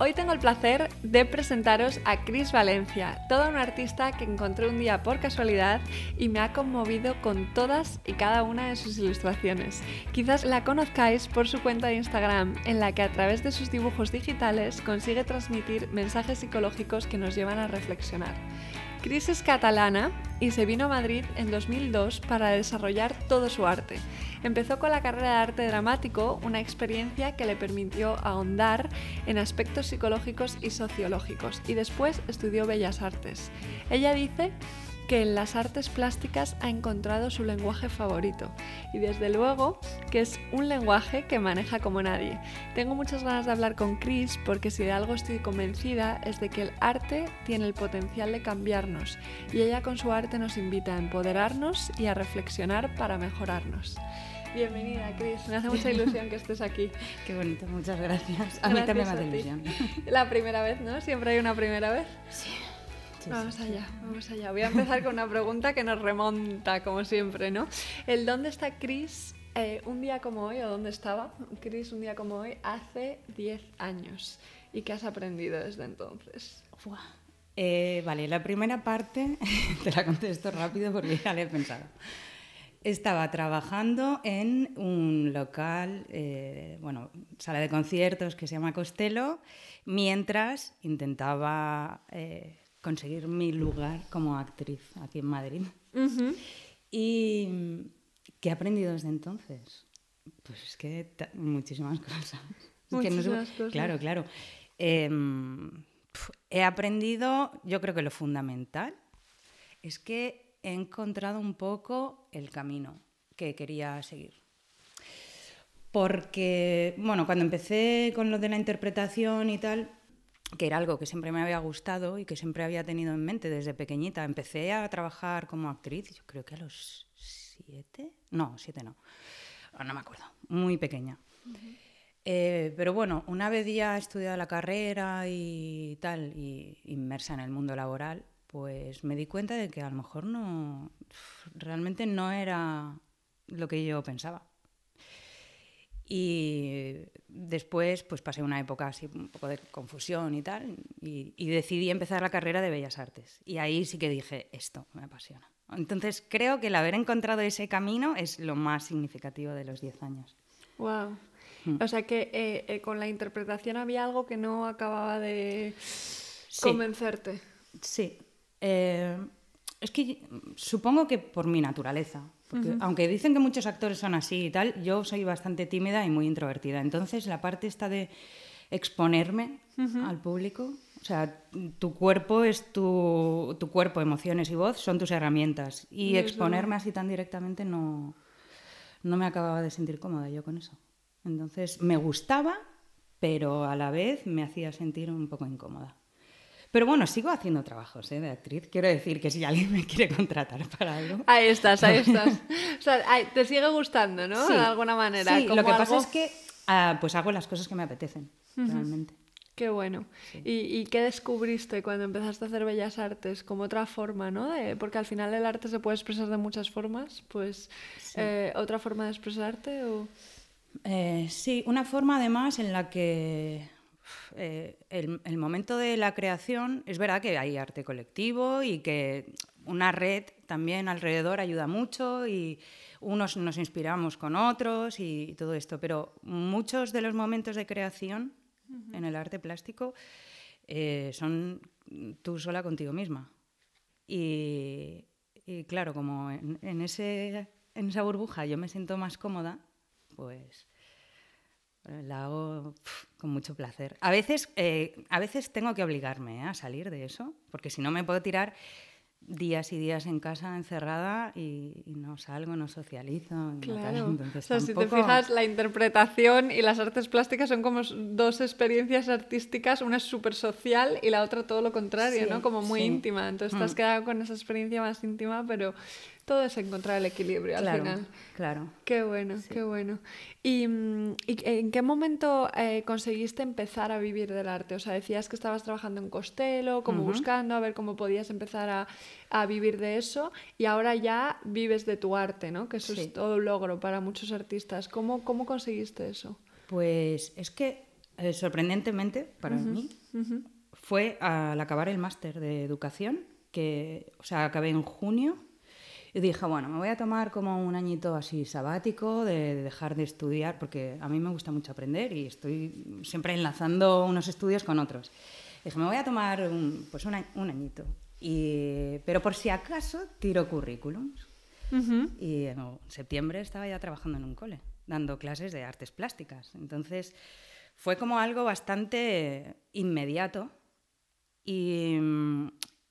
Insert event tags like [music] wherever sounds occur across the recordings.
Hoy tengo el placer de presentaros a Cris Valencia, toda una artista que encontré un día por casualidad y me ha conmovido con todas y cada una de sus ilustraciones. Quizás la conozcáis por su cuenta de Instagram, en la que a través de sus dibujos digitales consigue transmitir mensajes psicológicos que nos llevan a reflexionar. Cris es catalana y se vino a Madrid en 2002 para desarrollar todo su arte. Empezó con la carrera de arte dramático, una experiencia que le permitió ahondar en aspectos psicológicos y sociológicos, y después estudió bellas artes. Ella dice que en las artes plásticas ha encontrado su lenguaje favorito y desde luego que es un lenguaje que maneja como nadie. Tengo muchas ganas de hablar con Chris porque si de algo estoy convencida es de que el arte tiene el potencial de cambiarnos y ella con su arte nos invita a empoderarnos y a reflexionar para mejorarnos. Bienvenida, Cris. Me hace mucha ilusión que estés aquí. [laughs] Qué bonito, muchas gracias. A mí también me hace ilusión. [laughs] La primera vez, ¿no? Siempre hay una primera vez. Sí vamos allá, vamos allá. Voy a empezar con una pregunta que nos remonta, como siempre, ¿no? El dónde está Chris eh, un día como hoy, o dónde estaba Chris un día como hoy, hace 10 años. ¿Y qué has aprendido desde entonces? Eh, vale, la primera parte [laughs] te la contesto rápido porque ya la he pensado. Estaba trabajando en un local, eh, bueno, sala de conciertos que se llama Costello, mientras intentaba conseguir mi lugar como actriz aquí en Madrid. ¿Y qué he aprendido desde entonces? Pues es que muchísimas [laughs] cosas. Muchísimas cosas. Claro, claro. Em, he aprendido, yo creo que lo fundamental es que he encontrado un poco el camino que quería seguir. Porque, bueno, cuando empecé con lo de la interpretación y tal, que era algo que siempre me había gustado y que siempre había tenido en mente desde pequeñita. Empecé a trabajar como actriz, yo creo que a los siete, no, siete no, ah, no me acuerdo, muy pequeña. Eh, pero bueno, una vez ya estudiado la carrera y tal, y inmersa en el mundo laboral, pues me di cuenta de que a lo mejor no, realmente no era lo que yo pensaba. Y después pues pasé una época así un poco de confusión y tal, y, decidí empezar la carrera de Bellas Artes. Y ahí sí que dije, esto me apasiona. Entonces creo que el haber encontrado ese camino es lo más significativo de los 10 años. ¡Wow! Mm. O sea que eh, eh, con la interpretación había algo que no acababa de convencerte. Sí. Eh, es que supongo que por mi naturaleza, aunque dicen que muchos actores son así y tal, yo soy bastante tímida y muy introvertida. Entonces, la parte esta de exponerme al público, o sea, tu cuerpo es tu, tu, cuerpo, emociones y voz son tus herramientas. Y exponerme así tan directamente no, no me acababa de sentir cómoda yo con eso. Entonces, me gustaba, pero a la vez me hacía sentir un poco incómoda. Pero bueno, sigo haciendo trabajos ¿eh? de actriz. Quiero decir que si alguien me quiere contratar para algo. Ahí estás, ahí [laughs] estás. o sea, te sigue gustando, ¿no? De alguna manera. Sí, lo que pasa es que ah, pues hago las cosas que me apetecen, realmente. Qué bueno. ¿Y, qué descubriste cuando empezaste a hacer bellas artes? Como otra forma, ¿no? porque al final el arte se puede expresar de muchas formas. Pues, eh, ¿otra forma de expresarte? O... Eh, sí, una forma además en la que eh, el, momento de la creación, es verdad que hay arte colectivo y que una red también alrededor ayuda mucho y unos nos inspiramos con otros y todo esto, pero muchos de los momentos de creación en el arte plástico eh, son tú sola contigo misma. Y, claro, como en, ese, en esa burbuja yo me siento más cómoda, pues la hago con mucho placer. A veces, eh, a veces tengo que obligarme ¿eh? a salir de eso, porque si no me puedo tirar días y días en casa encerrada y, no salgo, no socializo. Claro. o sea, si te fijas, la interpretación y las artes plásticas son como dos experiencias artísticas, una es súper social y la otra todo lo contrario, ¿no? Como muy íntima. Entonces te has mm. quedado con esa experiencia más íntima, pero todo es encontrar el equilibrio al final. Claro. Qué bueno, qué bueno. ¿Y, en qué momento eh, conseguiste empezar a vivir del arte? O sea, decías que estabas trabajando en Costello, como buscando a ver cómo podías empezar a, a, vivir de eso, y ahora ya vives de tu arte, ¿no? Que eso es todo un logro para muchos artistas. ¿Cómo, cómo conseguiste eso? Pues es que, eh, sorprendentemente, para mí, fue al acabar el máster de educación, que, o sea, acabé en junio y dije, bueno, me voy a tomar como un añito así sabático de, dejar de estudiar, porque a mí me gusta mucho aprender y estoy siempre enlazando unos estudios con otros. Dije, me voy a tomar un, pues un, añito. Y, pero por si acaso tiro currículums. Y en septiembre estaba ya trabajando en un cole, dando clases de artes plásticas. Entonces fue como algo bastante inmediato. Y,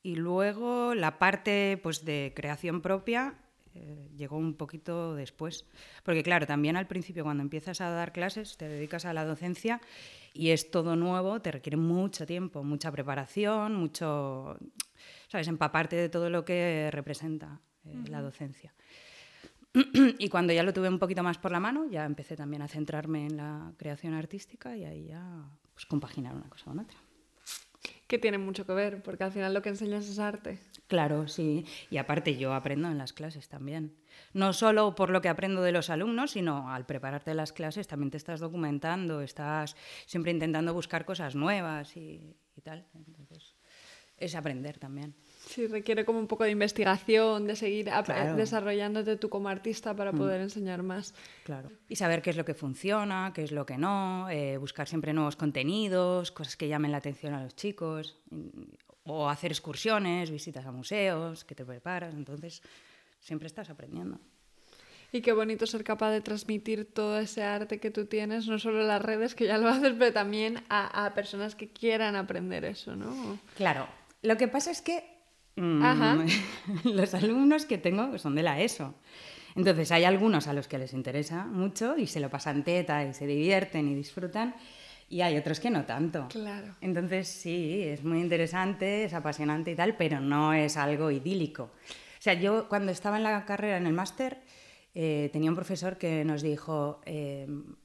y luego la parte pues, de creación propia eh, llegó un poquito después. Porque claro, también al principio cuando empiezas a dar clases, te dedicas a la docencia y es todo nuevo, te requiere mucho tiempo, mucha preparación, mucho, ¿sabes?, empaparte de todo lo que representa eh, la docencia. [clears throat] y cuando ya lo tuve un poquito más por la mano, ya empecé también a centrarme en la creación artística y ahí ya pues, compaginar una cosa con otra que tiene mucho que ver, porque al final lo que enseñas es arte. Claro, sí. Y aparte yo aprendo en las clases también. No solo por lo que aprendo de los alumnos, sino al prepararte las clases también te estás documentando, estás siempre intentando buscar cosas nuevas y, y tal. Entonces, es aprender también. Sí, requiere como un poco de investigación, de seguir desarrollándote tú como artista para mm. poder enseñar más. Claro. Y saber qué es lo que funciona, qué es lo que no, eh, buscar siempre nuevos contenidos, cosas que llamen la atención a los chicos, o hacer excursiones, visitas a museos, que te preparas. Entonces, siempre estás aprendiendo. Y qué bonito ser capaz de transmitir todo ese arte que tú tienes, no solo en las redes, que ya lo haces, pero también a, a personas que quieran aprender eso, ¿no? Claro. Lo que pasa es que Mm, [laughs] los alumnos que tengo son de la ESO. Entonces hay algunos a los que les interesa mucho y se lo pasan teta y se divierten y disfrutan y hay otros que no tanto. Claro. Entonces sí, es muy interesante, es apasionante y tal, pero no es algo idílico. O sea, yo cuando estaba en la carrera, en el máster, eh, tenía un profesor que nos dijo, em,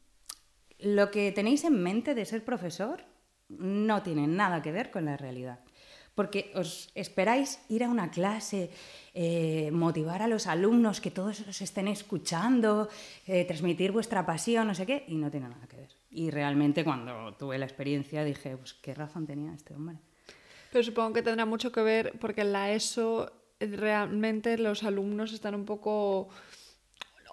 lo que tenéis en mente de ser profesor no tiene nada que ver con la realidad porque os esperáis ir a una clase, eh, motivar a los alumnos, que todos os estén escuchando, eh, transmitir vuestra pasión, no sé qué, y no tiene nada que ver. Y realmente cuando tuve la experiencia dije, pues qué razón tenía este hombre. Pero supongo que tendrá mucho que ver porque en la ESO realmente los alumnos están un poco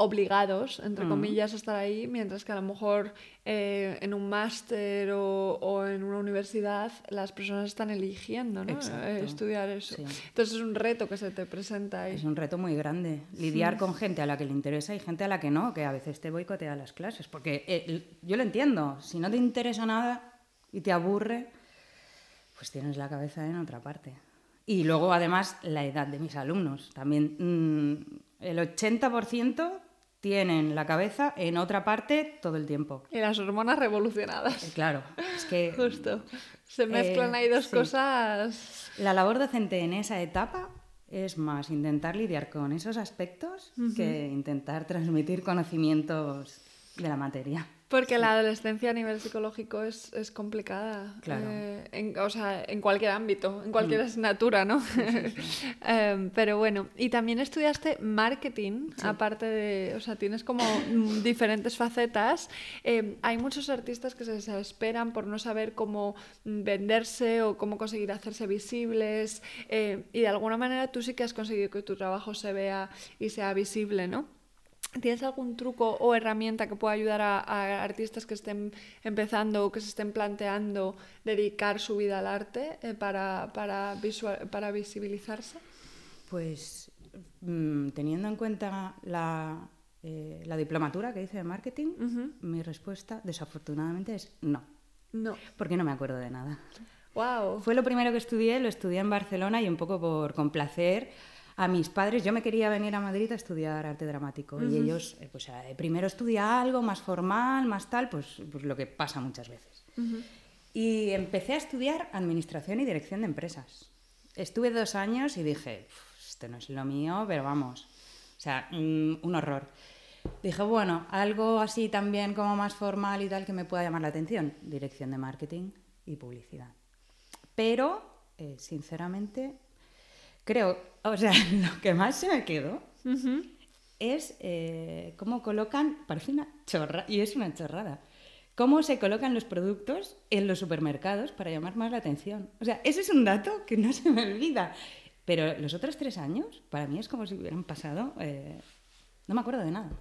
obligados, entre mm. comillas, a estar ahí, mientras que a lo mejor eh, en un máster o, en una universidad las personas están eligiendo ¿no? Eh, estudiar eso. Entonces es un reto que se te presenta ahí. Es un reto muy grande, lidiar con gente a la que le interesa y gente a la que no, que a veces te boicotea las clases, porque eh, yo lo entiendo, si no te interesa nada y te aburre, pues tienes la cabeza en otra parte. Y luego, además, la edad de mis alumnos. También mm, el 80% tienen la cabeza en otra parte todo el tiempo. Y las hormonas revolucionadas. Eh, claro, es que... [laughs] Justo. Se mezclan ahí dos cosas. La labor docente en esa etapa es más intentar lidiar con esos aspectos que intentar transmitir conocimientos de la materia. Porque la adolescencia a nivel psicológico es, es complicada. Claro. Eh, en, o sea, en cualquier ámbito, en cualquier mm. asignatura, ¿no? [laughs] Em, pero bueno, y también estudiaste marketing, aparte de, o sea, tienes como diferentes facetas. Em, hay muchos artistas que se desesperan por no saber cómo venderse o cómo conseguir hacerse visibles. Eh, y de alguna manera tú sí que has conseguido que tu trabajo se vea y sea visible, ¿no? ¿Tienes algún truco o herramienta que pueda ayudar a, artistas que estén empezando o que se estén planteando dedicar su vida al arte eh, para, para, para, visibilizarse? Pues mm, teniendo en cuenta la, eh, la, diplomatura que hice de marketing, mi respuesta desafortunadamente es no. No. Porque no me acuerdo de nada. Wow. Fue lo primero que estudié, lo estudié en Barcelona y un poco por complacer a mis padres. Yo me quería venir a Madrid a estudiar arte dramático y ellos, eh, pues eh, primero estudia algo más formal, más tal, pues, pues lo que pasa muchas veces. Y empecé a estudiar administración y dirección de empresas. Estuve dos años y dije, esto no es lo mío, pero vamos, o sea, un horror. Dije, bueno, algo así también como más formal y tal que me pueda llamar la atención. Dirección de marketing y publicidad. Pero, eh, sinceramente, creo, o sea, [laughs] lo que más se me quedó es eh, cómo colocan, parece una chorra, y es una chorrada, cómo se colocan los productos en los supermercados para llamar más la atención. O sea, ese es un dato que no se me olvida. Pero los otros tres años, para mí es como si hubieran pasado, eh, no me acuerdo de nada.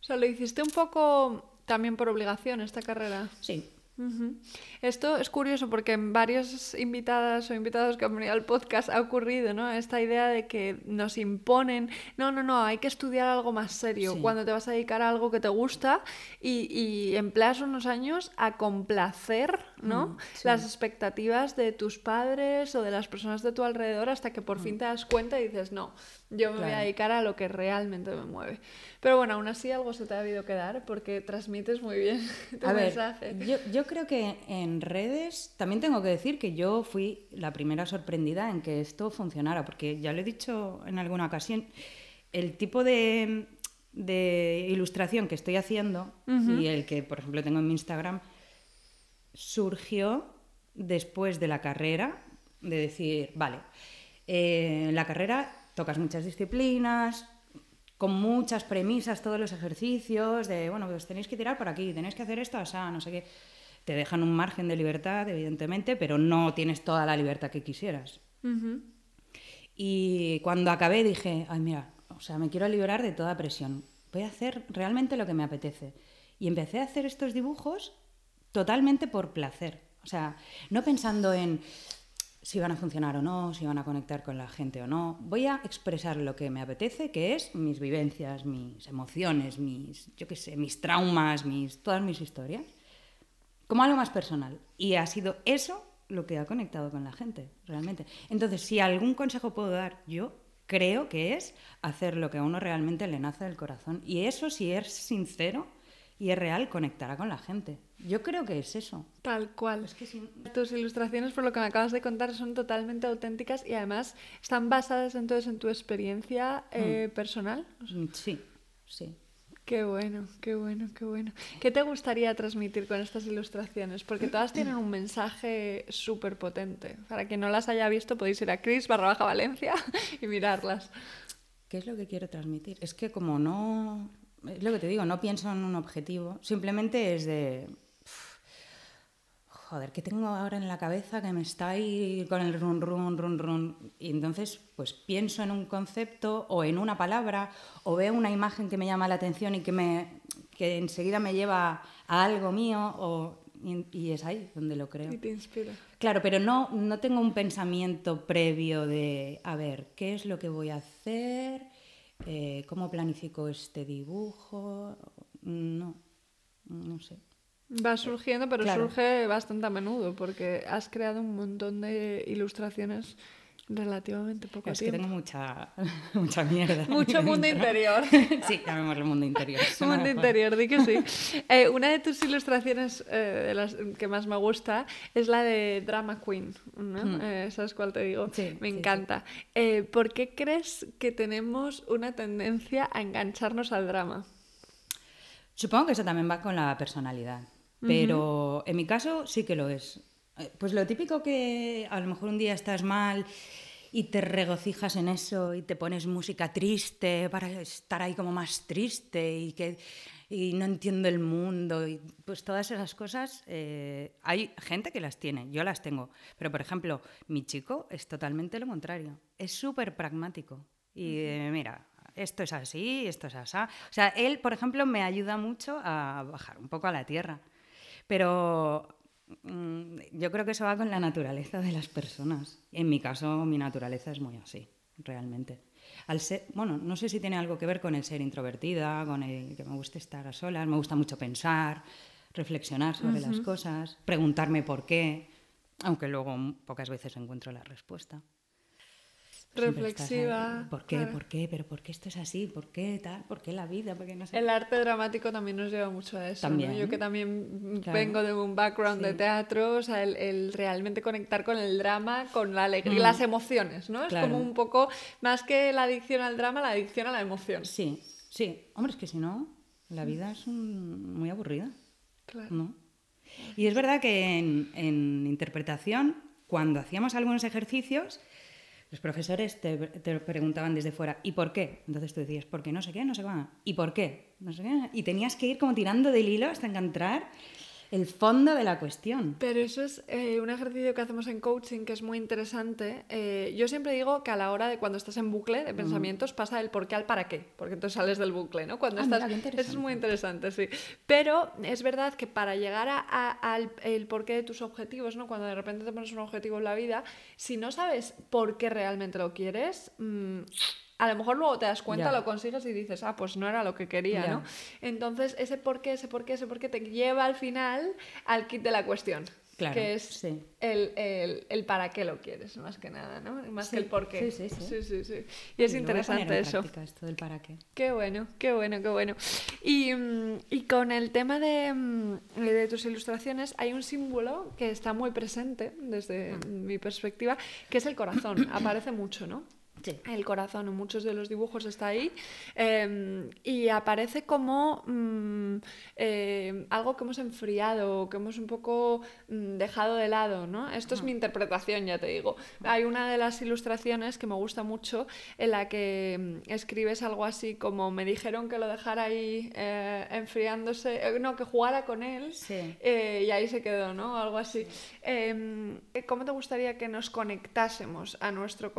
O sea, lo hiciste un poco también por obligación esta carrera. Sí, esto es curioso porque en varias invitadas o invitados que han venido al podcast ha ocurrido, ¿no? Esta idea de que nos imponen, no, no, no, hay que estudiar algo más serio cuando te vas a dedicar a algo que te gusta y, y empleas unos años a complacer, ¿no? Mm, las expectativas de tus padres o de las personas de tu alrededor hasta que por mm. fin te das cuenta y dices, no, yo me voy a dedicar a lo que realmente me mueve. Pero bueno, aún así algo se te ha habido que dar porque transmites muy bien [laughs] tu mensaje. yo, creo que en redes también tengo que decir que yo fui la primera sorprendida en que esto funcionara, porque ya lo he dicho en alguna ocasión, el tipo de, ilustración que estoy haciendo y el que, por ejemplo, tengo en mi Instagram, surgió después de la carrera, de decir, vale, eh, la carrera tocas muchas disciplinas, con muchas premisas, todos los ejercicios, de, bueno, pues tenéis que tirar por aquí, tenéis que hacer esto, o sea, no sé qué. Te dejan un margen de libertad, evidentemente, pero no tienes toda la libertad que quisieras. Y cuando acabé dije, ay, mira, o sea, me quiero liberar de toda presión. Voy a hacer realmente lo que me apetece. Y empecé a hacer estos dibujos totalmente por placer. O sea, no pensando en, si van a funcionar o no, si van a conectar con la gente o no. Voy a expresar lo que me apetece, que es mis vivencias, mis emociones, mis, yo qué sé, mis traumas, mis, todas mis historias, como algo más personal. Y ha sido eso lo que ha conectado con la gente, realmente. Entonces, si algún consejo puedo dar, yo creo que es hacer lo que a uno realmente le nace del corazón. Y eso, si es sincero, y es real, conectará con la gente. Yo creo que es eso. Tal cual. Es que Tus ilustraciones, por lo que me acabas de contar, son totalmente auténticas y además están basadas entonces en tu experiencia eh, mm. personal. Mm, sí, sí. Qué bueno, qué bueno, qué bueno. ¿Qué te gustaría transmitir con estas ilustraciones? Porque todas tienen un mensaje súper potente. Para quien no las haya visto, podéis ir a Cris barra baja Valencia [laughs] y mirarlas. ¿Qué es lo que quiero transmitir? Es que como no, es lo que te digo, no pienso en un objetivo, simplemente es de, joder, ¿qué tengo ahora en la cabeza que me está ahí con el run, run, run, run? Y entonces, pues pienso en un concepto o en una palabra o veo una imagen que me llama la atención y que, me, que enseguida me lleva a algo mío o, y, es ahí donde lo creo. Y te inspira. Claro, pero no, no tengo un pensamiento previo de, a ver, ¿qué es lo que voy a hacer? Eh, ¿Cómo planifico este dibujo? No, no sé. Va surgiendo, pero surge bastante a menudo porque has creado un montón de ilustraciones relativamente poco es tiempo. que tengo mucha, [laughs] mucha mierda. Mucho [laughs] mundo interior. [laughs] sí, llamémoslo mundo interior. mundo interior, di que sí. Eh, una de tus ilustraciones eh, de las que más me gusta es la de Drama Queen. ¿no? Mm. Eh, ¿Sabes cuál te digo? Sí, me encanta. ¿Por qué crees que tenemos una tendencia a engancharnos al drama? Supongo que eso también va con la personalidad. Pero en mi caso sí que lo es. Eh, pues lo típico que a lo mejor un día estás mal y te regocijas en eso y te pones música triste para estar ahí como más triste y que y no entiendo el mundo y pues todas esas cosas eh, hay gente que las tiene yo las tengo. Pero por ejemplo mi chico es totalmente lo contrario es súper pragmático y eh, mira esto es así esto es así o sea él por ejemplo me ayuda mucho a bajar un poco a la tierra pero yo creo que eso va con la naturaleza de las personas. En mi caso, mi naturaleza es muy así, realmente. Al ser, bueno, no sé si tiene algo que ver con el ser introvertida, con el que me gusta estar a solas, me gusta mucho pensar, reflexionar sobre las cosas, preguntarme por qué. aunque luego pocas veces encuentro la respuesta. Reflexiva. ¿Por qué? ¿Por qué? ¿Pero por qué esto es así? ¿Por qué tal? ¿Por qué la vida? ¿Por qué no sé? El arte dramático también nos lleva mucho a eso. También. Yo que también vengo de un background de teatro, o sea, el, realmente conectar con el drama, con la alegría, y las mm. emociones, ¿no? Es como un poco, más que la adicción al drama, la adicción a la emoción. Sí, sí. Hombre, es que si no, la vida es muy aburrida. Claro. Y es verdad que en, interpretación, cuando hacíamos algunos ejercicios, los profesores te, preguntaban desde fuera, ¿y por qué? Entonces tú decías, ¿por qué no sé qué? No sé qué. ¿Y por qué? No sé qué. Y tenías que ir como tirando del hilo hasta encontrar el fondo de la cuestión. Pero eso es eh, un ejercicio que hacemos en coaching que es muy interesante. Eh, yo siempre digo que a la hora de cuando estás en bucle de pensamientos pasa el por qué al para qué, porque entonces sales del bucle, ¿no? Cuando ah, estás... eso es muy interesante, sí. Pero es verdad que para llegar al el porqué de tus objetivos, ¿no? Cuando de repente te pones un objetivo en la vida, si no sabes por qué realmente lo quieres... Mmm, a lo mejor luego te das cuenta, lo consigues y dices, ah, pues no era lo que quería, ¿no? Entonces, ese por qué, ese por qué, ese por qué te lleva al final al kit de la cuestión. Claro, que es el, el, el, para qué lo quieres, más que nada, ¿no? Más que el por qué. Sí, sí, sí. sí, Y es interesante eso. esto del para qué. Qué bueno, qué bueno, qué bueno. Y, mm, y con el tema de, mm, de, tus ilustraciones, hay un símbolo que está muy presente desde ah. mi perspectiva, que es el corazón. [coughs] Aparece mucho, ¿no? El corazón en muchos de los dibujos está ahí em, y aparece como mm, em, algo que hemos enfriado, que hemos un poco mm, dejado de lado, ¿no? Esto es mi interpretación, ya te digo. Hay una de las ilustraciones que me gusta mucho en la que mm, escribes algo así como me dijeron que lo dejara ahí eh, enfriándose, eh, no, que jugara con él eh, y ahí se quedó, ¿no? Algo así. Em, ¿Cómo te gustaría que nos conectásemos a nuestro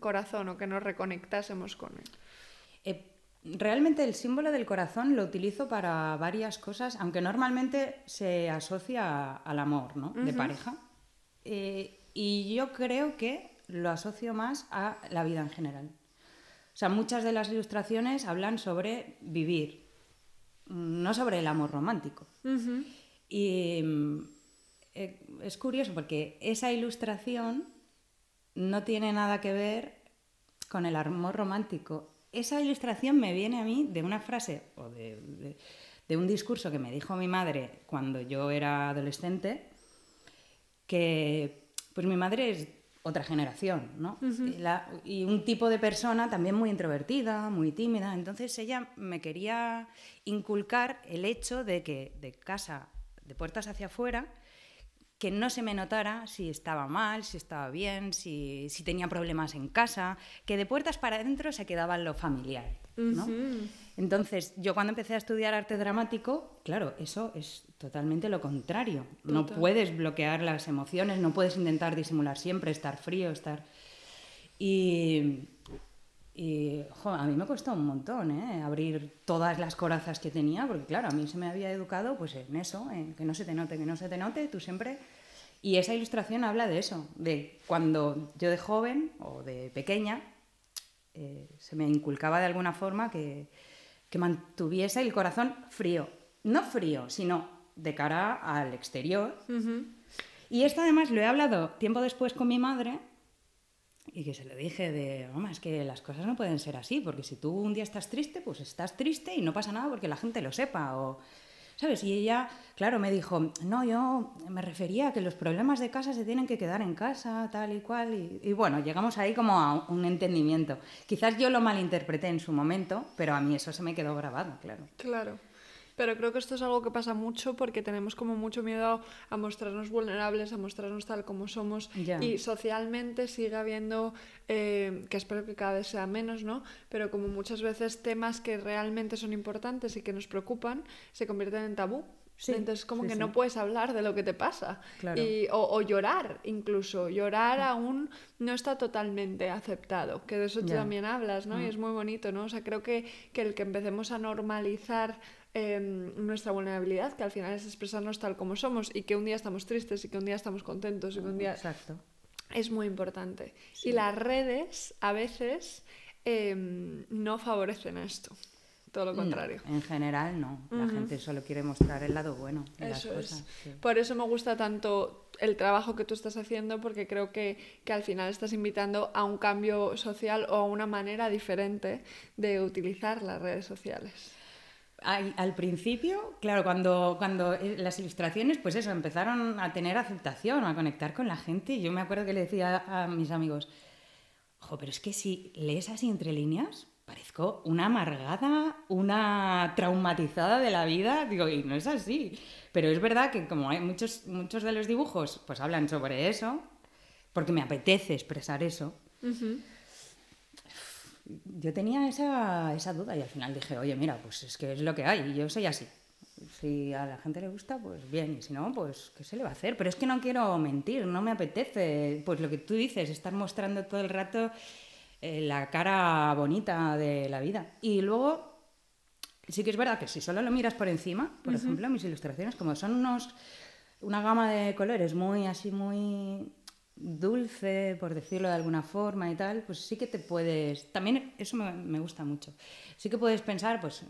corazón? Que nos reconectásemos con él. Eh, realmente el símbolo del corazón lo utilizo para varias cosas, aunque normalmente se asocia al amor ¿no? de pareja. Eh, y yo creo que lo asocio más a la vida en general. O sea, muchas de las ilustraciones hablan sobre vivir, no sobre el amor romántico. Y eh, es curioso porque esa ilustración no tiene nada que ver con el amor romántico. Esa ilustración me viene a mí de una frase o de, un discurso que me dijo mi madre cuando yo era adolescente, que pues mi madre es otra generación, ¿no? y, un tipo de persona también muy introvertida, muy tímida. Entonces ella me quería inculcar el hecho de que de casa, de puertas hacia afuera, que no se me notara si estaba mal, si estaba bien, si, tenía problemas en casa, que de puertas para adentro se quedaba lo familiar. Entonces, yo cuando empecé a estudiar arte dramático, claro, eso es totalmente lo contrario. No puedes bloquear las emociones, no puedes intentar disimular siempre, estar frío, estar... Y, y a mí me costó un montón ¿eh? abrir todas las corazas que tenía, porque claro, a mí se me había educado pues en eso, en que no se te note, que no se te note, tú siempre y esa ilustración habla de eso, de cuando yo de joven o de pequeña eh, se me inculcaba de alguna forma que, mantuviese el corazón frío. No frío, sino de cara al exterior. Y esto además lo he hablado tiempo después con mi madre y que se lo dije de, mamá, es que las cosas no pueden ser así, porque si tú un día estás triste, pues estás triste y no pasa nada porque la gente lo sepa. O ¿sabes? Y ella, claro, me dijo, no, yo me refería a que los problemas de casa se tienen que quedar en casa, tal y cual. Y, bueno, llegamos ahí como a un entendimiento. Quizás yo lo malinterpreté en su momento, pero a mí eso se me quedó grabado, claro. Claro. Pero creo que esto es algo que pasa mucho porque tenemos como mucho miedo a mostrarnos vulnerables, a mostrarnos tal como somos. Y socialmente sigue habiendo, eh, que espero que cada vez sea menos, ¿no? Pero como muchas veces temas que realmente son importantes y que nos preocupan se convierten en tabú. Sí, Entonces, como que no puedes hablar de lo que te pasa. Y, o, llorar, incluso. Llorar aún no está totalmente aceptado, que de eso tú también hablas, ¿no? Y mm. es muy bonito, ¿no? O sea, creo que, que el que empecemos a normalizar Em, nuestra vulnerabilidad, que al final es expresarnos tal como somos y que un día estamos tristes y que un día estamos contentos y que un día... Exacto. Es muy importante. Y las redes a veces em, no favorecen esto. Todo lo contrario. en general no, la gente solo quiere mostrar el lado bueno de las cosas. Por eso me gusta tanto el trabajo que tú estás haciendo, porque creo que, que, al final estás invitando a un cambio social o a una manera diferente de utilizar las redes sociales. Al, principio, claro, cuando, cuando eh, las ilustraciones, pues eso, empezaron a tener aceptación, a conectar con la gente, yo me acuerdo que le decía a mis amigos, ojo, pero es que si lees así entre líneas, parezco una amargada, una traumatizada de la vida. Digo, y no es así. Pero es verdad que como hay muchos, muchos de los dibujos, pues hablan sobre eso, porque me apetece expresar eso. Yo tenía esa, esa, duda y al final dije, oye, mira, pues es que es lo que hay y yo soy así. Si a la gente le gusta, pues bien, y si no, pues ¿qué se le va a hacer? Pero es que no quiero mentir, no me apetece, pues lo que tú dices, estar mostrando todo el rato eh, la cara bonita de la vida. Y luego, sí que es verdad que si solo lo miras por encima, por ejemplo, mis ilustraciones, como son unos, una gama de colores muy así, muy dulce, por decirlo de alguna forma y tal, pues sí que te puedes, también eso me, gusta mucho, sí que puedes pensar, pues,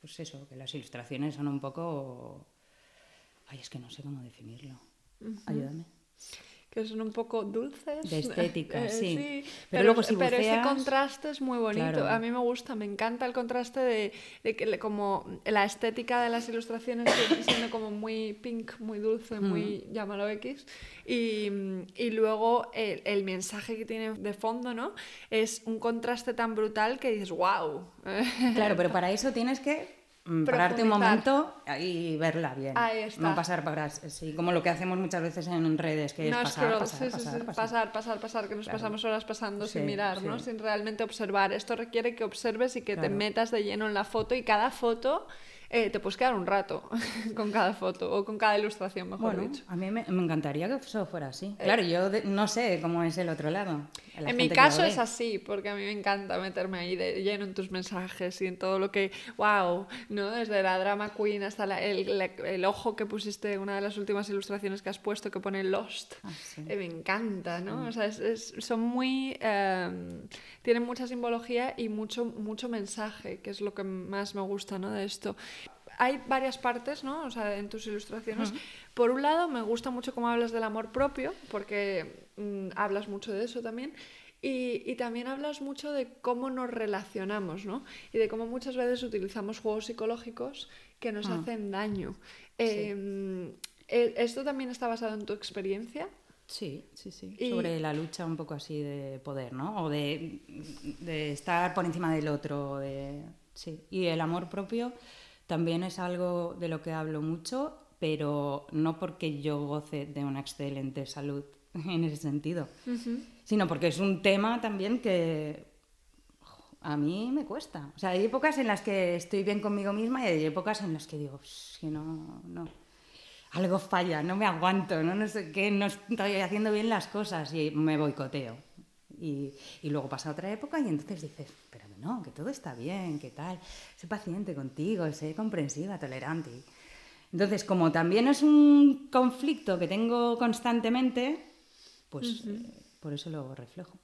pues eso, que las ilustraciones son un poco, ay, es que no sé cómo definirlo, ayúdame que son un poco dulces. De estética, [laughs] eh, sí. Pero, luego si pero ese contraste es muy bonito. A mí me gusta, me encanta el contraste de, de, que como la estética de las ilustraciones siendo como muy pink, muy dulce, muy llámalo X. Y, y luego el, el, mensaje que tiene de fondo, ¿no? Es un contraste tan brutal que dices, wow. Claro, pero para eso tienes que Mm, pararte un momento y verla bien. No pasar para sí, como lo que hacemos muchas veces en redes, que es pasar, pasar, pasar, pasar, pasar, que nos pasamos horas pasando sin mirar, ¿no? sin realmente observar. Esto requiere que observes y que te metas de lleno en la foto y cada foto eh, te puedes quedar un rato [laughs] con cada foto o con cada ilustración, mejor dicho. A mí me, encantaría que eso fuera así. Eh, claro, yo no sé cómo es el otro lado. En mi caso es así, porque a mí me encanta meterme ahí de lleno en tus mensajes y en todo lo que, wow, ¿no? Desde la drama queen hasta el, el, ojo que pusiste, una de las últimas ilustraciones que has puesto que pone Lost. Ah, eh, me encanta, ¿no? O sea, es, son muy... Em, tienen mucha simbología y mucho, mucho mensaje, que es lo que más me gusta, ¿no? De esto hay varias partes, ¿no? O sea, en tus ilustraciones. Por un lado, me gusta mucho cómo hablas del amor propio, porque mm, hablas mucho de eso también. Y, y, también hablas mucho de cómo nos relacionamos, ¿no? Y de cómo muchas veces utilizamos juegos psicológicos que nos ah. hacen daño. Em, ¿e-, ¿Esto también está basado en tu experiencia? Sí, sí, sí. Sobre la lucha un poco así de poder, ¿no? O de, de estar por encima del otro. De... Sí. Y el amor propio también es algo de lo que hablo mucho, pero no porque yo goce de una excelente salud [laughs] en ese sentido, sino porque es un tema también que a mí me cuesta. O sea, hay épocas en las que estoy bien conmigo misma y hay épocas en las que digo, que no, no, algo falla, no me aguanto, no, no sé qué, no estoy haciendo bien las cosas y me boicoteo. Y, y luego pasa otra época y entonces dices, pero no, que todo está bien, que tal, sé paciente contigo, sé comprensiva, tolerante. Entonces, como también es un conflicto que tengo constantemente, pues eh, por eso lo reflejo.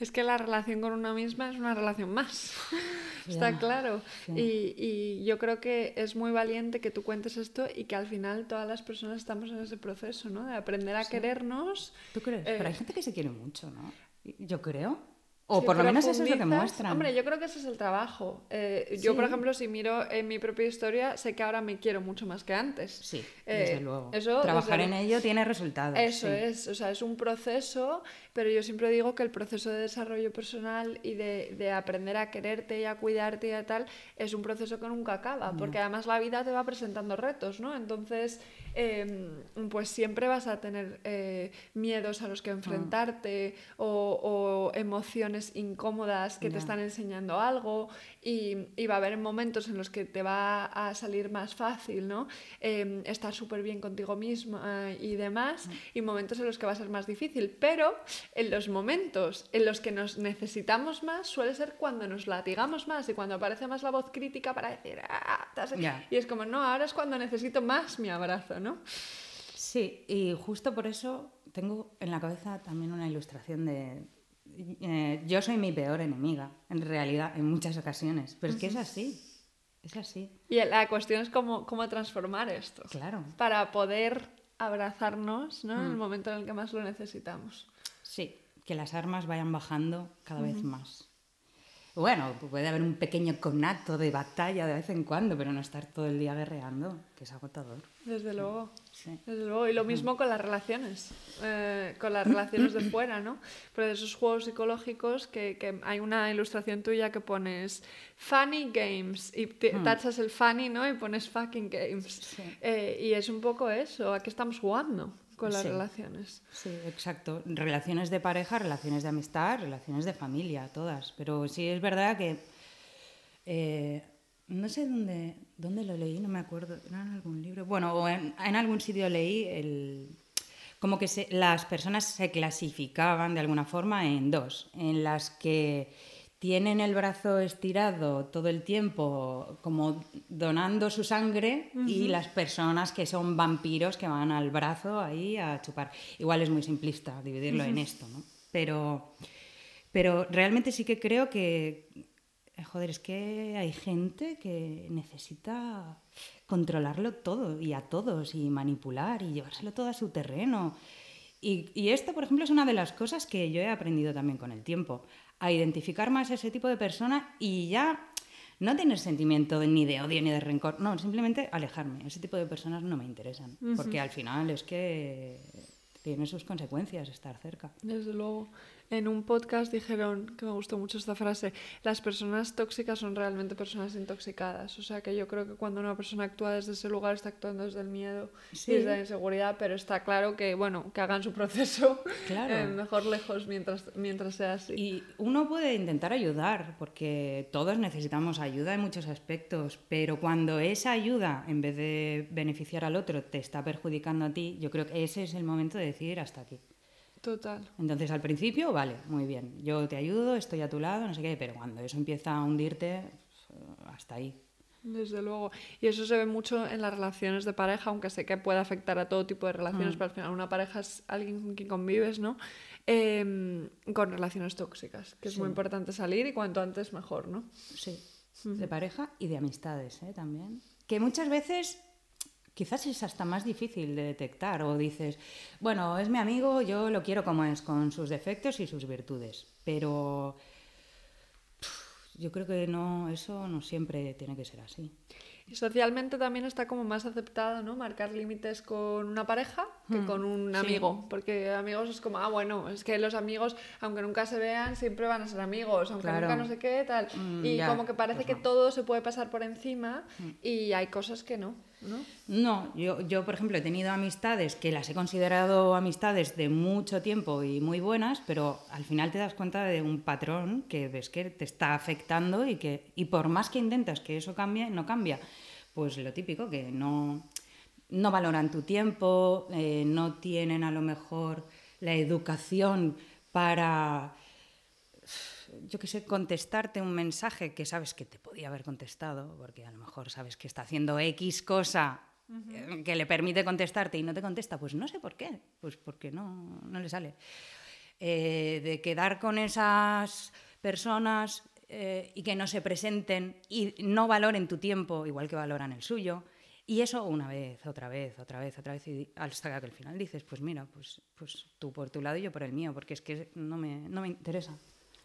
Es que la relación con una misma es una relación más, [laughs] está claro. Y, y, yo creo que es muy valiente que tú cuentes esto y que al final todas las personas estamos en ese proceso, ¿no? De aprender a querernos. ¿Tú crees? Pero hay eh, gente que se quiere mucho, ¿no? Yo creo. O por lo menos eso es lo que muestran. Hombre, yo creo que ese es el trabajo. Eh, yo, por ejemplo, si miro en mi propia historia, sé que ahora me quiero mucho más que antes. Sí, desde eh, luego. Trabajar en ello tiene resultados. Eso es, o sea, es un proceso, pero yo siempre digo que el proceso de desarrollo personal y de, de aprender a quererte y a cuidarte y a tal, es un proceso que nunca acaba, porque además la vida te va presentando retos, ¿no? Entonces Em, pues siempre vas a tener eh, miedos a los que enfrentarte o, emociones incómodas que te están enseñando algo y, va a haber momentos en los que te va a salir más fácil, ¿no? Em, estar súper bien contigo misma y demás y momentos en los que va a ser más difícil, pero en los momentos en los que nos necesitamos más suele ser cuando nos latigamos más y cuando aparece más la voz crítica para decir, ah, y es como, no, ahora es cuando necesito más mi abrazo, ¿no? Sí, y justo por eso tengo en la cabeza también una ilustración de... Eh, yo soy mi peor enemiga, en realidad, en muchas ocasiones, pero es que es así. Es así. Y la cuestión es cómo, cómo transformar esto. Claro. Para poder abrazarnos ¿no? en el momento en el que más lo necesitamos. Sí, que las armas vayan bajando cada vez más. Bueno, puede haber un pequeño conato de batalla de vez en cuando, pero no estar todo el día guerreando, que es agotador. Desde luego. Sí. Desde luego. Y lo mismo con las relaciones, eh, con las relaciones de fuera, ¿no? Pero de esos juegos psicológicos que, que hay una ilustración tuya que pones funny games y te- tachas el funny, ¿no? Y pones fucking games. Sí. Eh, y es un poco eso, ¿a qué estamos jugando con las Sí. relaciones? Sí, exacto. Relaciones de pareja, relaciones de amistad, relaciones de familia, todas. Pero sí es verdad que eh, no sé dónde, dónde lo leí, no me acuerdo, era en algún libro. Bueno, o en, en algún sitio leí el, como que se- las personas se clasificaban de alguna forma en dos, en las que tienen el brazo estirado todo el tiempo, como donando su sangre, y las personas que son vampiros que van al brazo ahí a chupar. Igual es muy simplista dividirlo en esto, ¿no? Pero, pero realmente sí que creo que, joder, es que hay gente que necesita controlarlo todo y a todos y manipular y llevárselo todo a su terreno. Y, y esto, por ejemplo, es una de las cosas que yo he aprendido también con el tiempo, a identificar más a ese tipo de persona y ya no tener sentimiento ni de odio ni de rencor, no, simplemente alejarme. Ese tipo de personas no me interesan, porque al final es que tiene sus consecuencias estar cerca. Desde luego. En un podcast dijeron, que me gustó mucho esta frase, las personas tóxicas son realmente personas intoxicadas. O sea que yo creo que cuando una persona actúa desde ese lugar está actuando desde el miedo Sí. y desde la inseguridad, pero está claro que, bueno, que hagan su proceso [laughs] Claro. eh, mejor lejos mientras, mientras sea así. Y uno puede intentar ayudar, porque todos necesitamos ayuda en muchos aspectos, pero cuando esa ayuda, en vez de beneficiar al otro, te está perjudicando a ti, yo creo que ese es el momento de decir hasta aquí. Total. Entonces, al principio, vale, muy bien, yo te ayudo, estoy a tu lado, no sé qué, pero cuando eso empieza a hundirte, pues, hasta ahí. Desde luego. Y eso se ve mucho en las relaciones de pareja, aunque sé que puede afectar a todo tipo de relaciones, pero al final una pareja es alguien con quien convives, ¿no? Em, con relaciones tóxicas, que es muy importante salir y cuanto antes mejor, ¿no? Sí, de pareja y de amistades ¿eh? también. Que muchas veces quizás es hasta más difícil de detectar o dices, bueno, es mi amigo, yo lo quiero como es, con sus defectos y sus virtudes, pero yo creo que no, eso no siempre tiene que ser así. Y socialmente también está como más aceptado, ¿no? Marcar límites con una pareja que con un sí. amigo. Porque amigos es como, ah, bueno, es que los amigos, aunque nunca se vean, siempre van a ser amigos, aunque Claro. nunca no sé qué, tal. Mm, y ya, como que parece pues que no. todo se puede pasar por encima y hay cosas que no, ¿no? Yo, yo, por ejemplo, he tenido amistades que las he considerado amistades de mucho tiempo y muy buenas, pero al final te das cuenta de un patrón que ves que te está afectando y que y por más que intentas que eso cambie, no cambia. Pues lo típico, que no, no valoran tu tiempo, eh, no tienen a lo mejor la educación para yo qué sé, contestarte un mensaje que sabes que te podía haber contestado, porque a lo mejor sabes que está haciendo X cosa eh, que le permite contestarte y no te contesta, pues no sé por qué, pues porque no, no le sale. Eh, de quedar con esas personas eh, y que no se presenten y no valoren tu tiempo igual que valoran el suyo. Y eso una vez, otra vez, otra vez, otra vez, y hasta que al final dices, pues mira, pues, pues tú por tu lado y yo por el mío, porque es que no me, no me interesa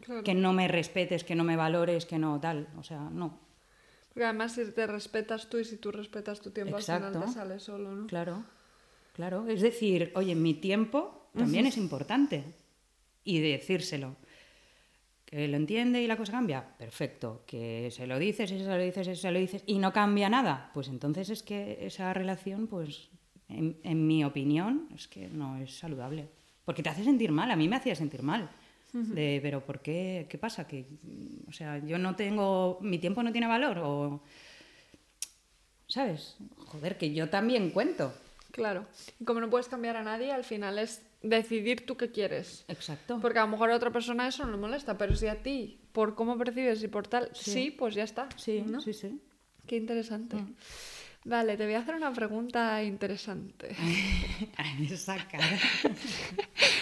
Claro. que no me respetes, que no me valores, que no tal. O sea, no. Porque además si te respetas tú y si tú respetas tu tiempo, al final Exacto. te sale solo, ¿no? Claro, claro. Es decir, oye, mi tiempo también es importante. Y decírselo. Que lo entiende y la cosa cambia, perfecto. Que se lo dices, y se lo dices, y se lo dices, y no cambia nada, pues entonces es que esa relación, pues, en, en mi opinión, es que no es saludable. Porque te hace sentir mal, a mí me hacía sentir mal. De, pero ¿por qué? ¿Qué pasa? Que, mm, o sea, yo no tengo, mi tiempo no tiene valor o, ¿sabes? Joder, que yo también cuento. Claro. Y como no puedes cambiar a nadie, al final es decidir tú qué quieres. Exacto. Porque a lo mejor a otra persona eso no le molesta, pero si a ti, por cómo percibes y por tal, sí, pues ya está. Sí, ¿no? sí, sí. Qué interesante. Vale, te voy a hacer una pregunta interesante. [laughs] Esa cara. [laughs]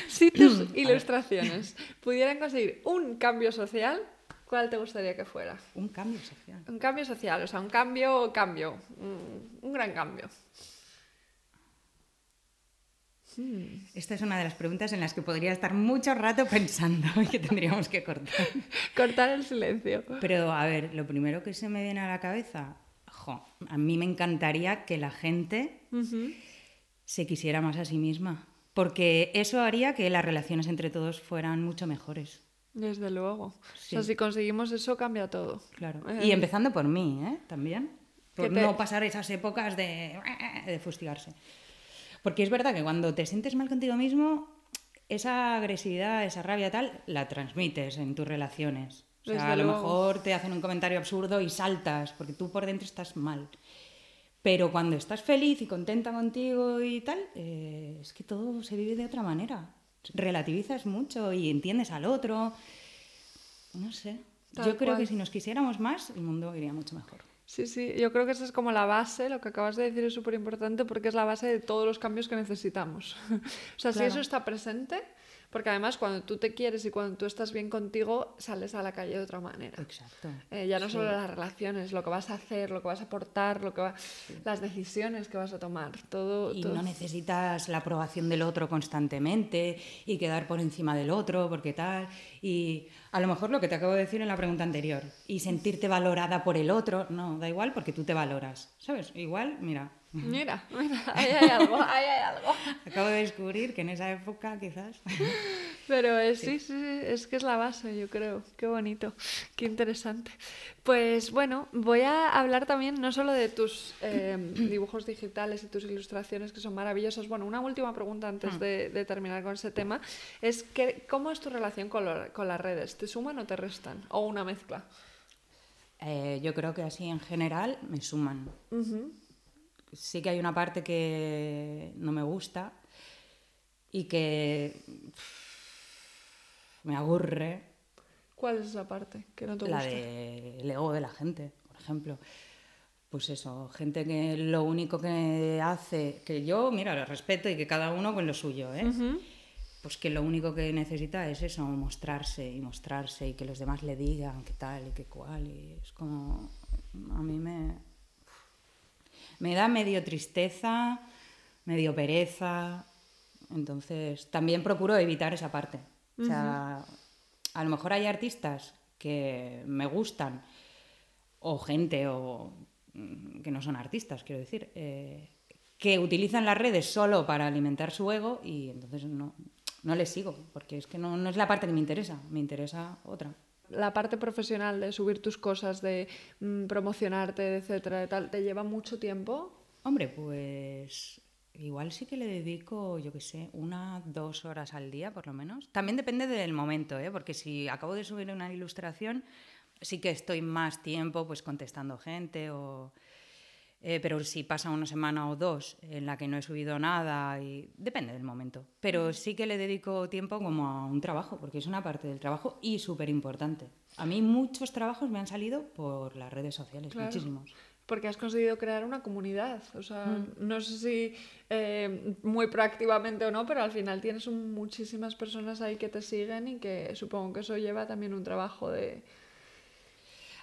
Si tus ilustraciones pudieran conseguir un cambio social, ¿Cuál te gustaría que fuera? Un cambio social. Un cambio social, o sea, un cambio, cambio, un, un gran cambio. Esta es una de las preguntas en las que podría estar mucho rato pensando y que tendríamos que cortar. [laughs] Cortar el silencio. Pero a ver, lo primero que se me viene a la cabeza, jo, a mí me encantaría que la gente se quisiera más a sí misma, porque eso haría que las relaciones entre todos fueran mucho mejores. Desde luego. O sea, si conseguimos eso, cambia todo. Claro. Eh, Y empezando por mí, ¿eh? También. Por te- no pasar esas épocas de, de fustigarse. Porque es verdad que cuando te sientes mal contigo mismo, esa agresividad, esa rabia tal, la transmites en tus relaciones. O sea, a lo mejor te hacen un comentario absurdo y saltas, porque tú por dentro estás mal. Pero cuando estás feliz y contenta contigo y tal, eh, es que todo se vive de otra manera. Relativizas mucho y entiendes al otro. No sé. Tal Yo creo cual. que si nos quisiéramos más, el mundo iría mucho mejor. Sí, sí, yo creo que esa es como la base, lo que acabas de decir es súper importante porque es la base de todos los cambios que necesitamos. [laughs] o sea, si eso está presente, porque además cuando tú te quieres y cuando tú estás bien contigo, sales a la calle de otra manera. Exacto. Eh, ya no Sí. solo las relaciones, lo que vas a hacer, lo que vas a aportar, lo que va... las decisiones que vas a tomar, todo... Y todo. no necesitas la aprobación del otro constantemente y quedar por encima del otro, porque tal. Y a lo mejor lo que te acabo de decir en la pregunta anterior, y sentirte valorada por el otro, no, da igual porque tú te valoras. ¿Sabes? Igual, mira, Mira, [laughs] mira, ahí hay algo, ahí hay algo. acabo de descubrir que en esa época quizás. [laughs] Pero es, sí, sí, sí, es que es la base, yo creo. Qué bonito, qué interesante. Pues bueno, voy a hablar también no solo de tus eh, [clears throat] dibujos digitales y tus ilustraciones, que son maravillosas. Bueno, una última pregunta antes de, de terminar con ese tema. Es que, ¿cómo es tu relación con, lo- con las redes? ¿Te suman o te restan? ¿O una mezcla? Eh, yo creo que así en general me suman. Ujú. Sí que hay una parte que no me gusta y que me aburre, ¿Cuál es esa parte que no te la gusta? del ego de la gente, por ejemplo. Pues eso, gente que lo único que hace, que yo, mira, lo respeto y que cada uno con lo suyo, ¿eh? Pues que lo único que necesita es eso, mostrarse y mostrarse y que los demás le digan qué tal y qué cual. Y es como, a mí me, me da medio tristeza, medio pereza. Entonces, también procuro evitar esa parte. O sea, a lo mejor hay artistas que me gustan, o gente o mm, que no son artistas, quiero decir, eh, que utilizan las redes solo para alimentar su ego y entonces no, no les sigo, porque es que no, no es la parte que me interesa, me interesa otra. La parte profesional de subir tus cosas, de mm, promocionarte, etcétera, de tal, ¿te lleva mucho tiempo? Hombre, pues igual sí que le dedico, yo qué sé, una, dos horas al día por lo menos. También depende del momento, ¿eh? porque si acabo de subir una ilustración, sí que estoy más tiempo pues contestando gente o... eh, pero si pasa una semana o dos en la que no he subido nada, y depende del momento. Pero sí que le dedico tiempo como a un trabajo, porque es una parte del trabajo y súper importante. A mí muchos trabajos me han salido por las redes sociales, Claro. muchísimos. Porque has conseguido crear una comunidad. O sea, Mm. no sé si eh, muy proactivamente o no, pero al final tienes un- muchísimas personas ahí que te siguen y que supongo que eso lleva también un trabajo de...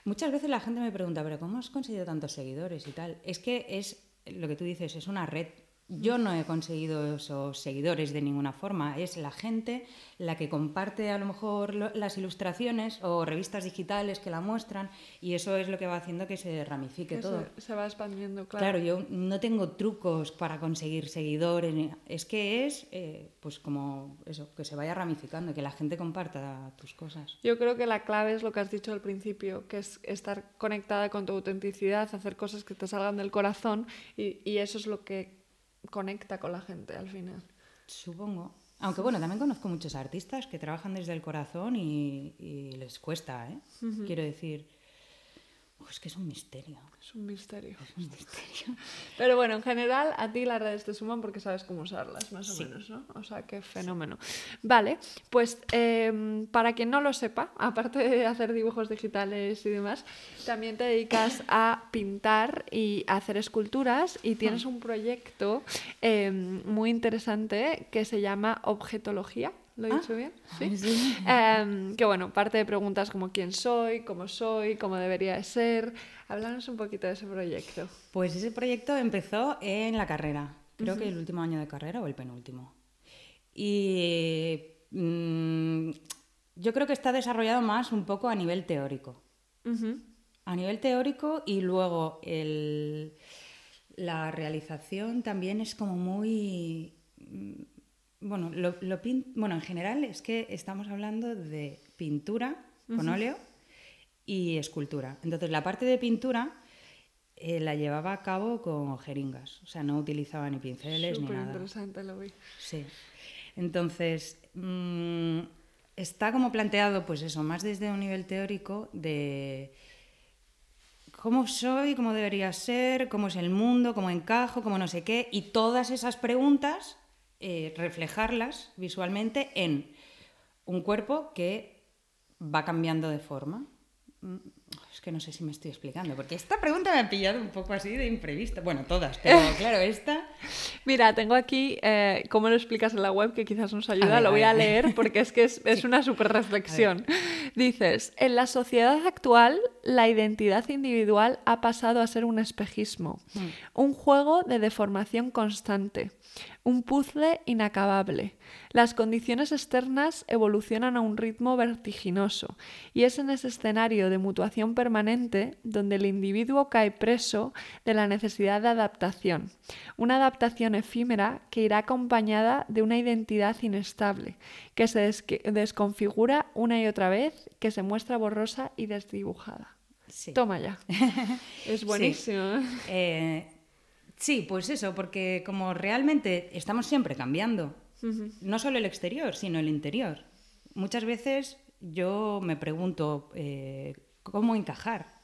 Muchas veces la gente me pregunta, pero ¿cómo has conseguido tantos seguidores y tal? Es que es lo que tú dices, es una red. Yo no he conseguido esos seguidores de ninguna forma. Es la gente la que comparte a lo mejor lo- las ilustraciones o revistas digitales que la muestran y eso es lo que va haciendo que se ramifique que todo. se, va expandiendo, claro. Claro, yo no tengo trucos para conseguir seguidores. Es que es, eh, pues como eso, que se vaya ramificando, que la gente comparta tus cosas. Yo creo que la clave es lo que has dicho al principio, que es estar conectada con tu autenticidad, hacer cosas que te salgan del corazón y, y eso es lo que conecta con la gente al final. Supongo. Aunque bueno, también conozco muchos artistas que trabajan desde el corazón y, y les cuesta, ¿eh? Quiero decir, oh, es que es un misterio. Es un misterio. Es un misterio. [laughs] Pero bueno, en general a ti las redes te suman porque sabes cómo usarlas, más o menos, ¿no? O sea, qué fenómeno. Vale, pues em, para quien no lo sepa, [laughs] aparte de hacer dibujos digitales y demás, también te dedicas a pintar y a hacer esculturas y tienes un proyecto em, muy interesante que se llama Objetología. ¿Lo he Ah, dicho bien? Sí. sí. [laughs] Em, que bueno, parte de preguntas como quién soy, cómo soy, cómo debería de ser. Háblanos un poquito de ese proyecto. Pues ese proyecto empezó en la carrera, creo que el último año de carrera o el penúltimo. Y mm, yo creo que está desarrollado más un poco a nivel teórico. A nivel teórico y luego el- la realización también es como muy... Bueno, lo, lo pin- bueno, en general es que estamos hablando de pintura con óleo y escultura. Entonces la parte de pintura eh, la llevaba a cabo con jeringas, o sea, no utilizaba ni pinceles ni Súper nada. interesante lo vi. Sí. Entonces, mm, está como planteado, pues eso, más desde un nivel teórico de cómo soy, cómo debería ser, cómo es el mundo, cómo encajo, cómo no sé qué, y todas esas preguntas, eh, reflejarlas visualmente en un cuerpo que va cambiando de forma. Mm, Es que no sé si me estoy explicando, porque esta pregunta me ha pillado un poco así de imprevista. Bueno, todas, pero [laughs] claro, esta... Mira, tengo aquí eh, cómo lo explicas en la web, que quizás nos ayuda. ver, lo voy a leer porque es que es, es [laughs] una súper reflexión. Dices, en la sociedad actual, la identidad individual ha pasado a ser un espejismo, Hmm. un juego de deformación constante, un puzzle inacabable. Las condiciones externas evolucionan a un ritmo vertiginoso y es en ese escenario de mutuación permanente donde el individuo cae preso de la necesidad de adaptación, una adaptación efímera que irá acompañada de una identidad inestable, que se desconfigura una y otra vez, que se muestra borrosa y desdibujada. Sí. Toma ya. [laughs] Es buenísimo. ¿eh? Eh, sí, pues eso, porque como realmente estamos siempre cambiando, no solo el exterior, sino el interior. Muchas veces yo me pregunto eh, cómo encajar.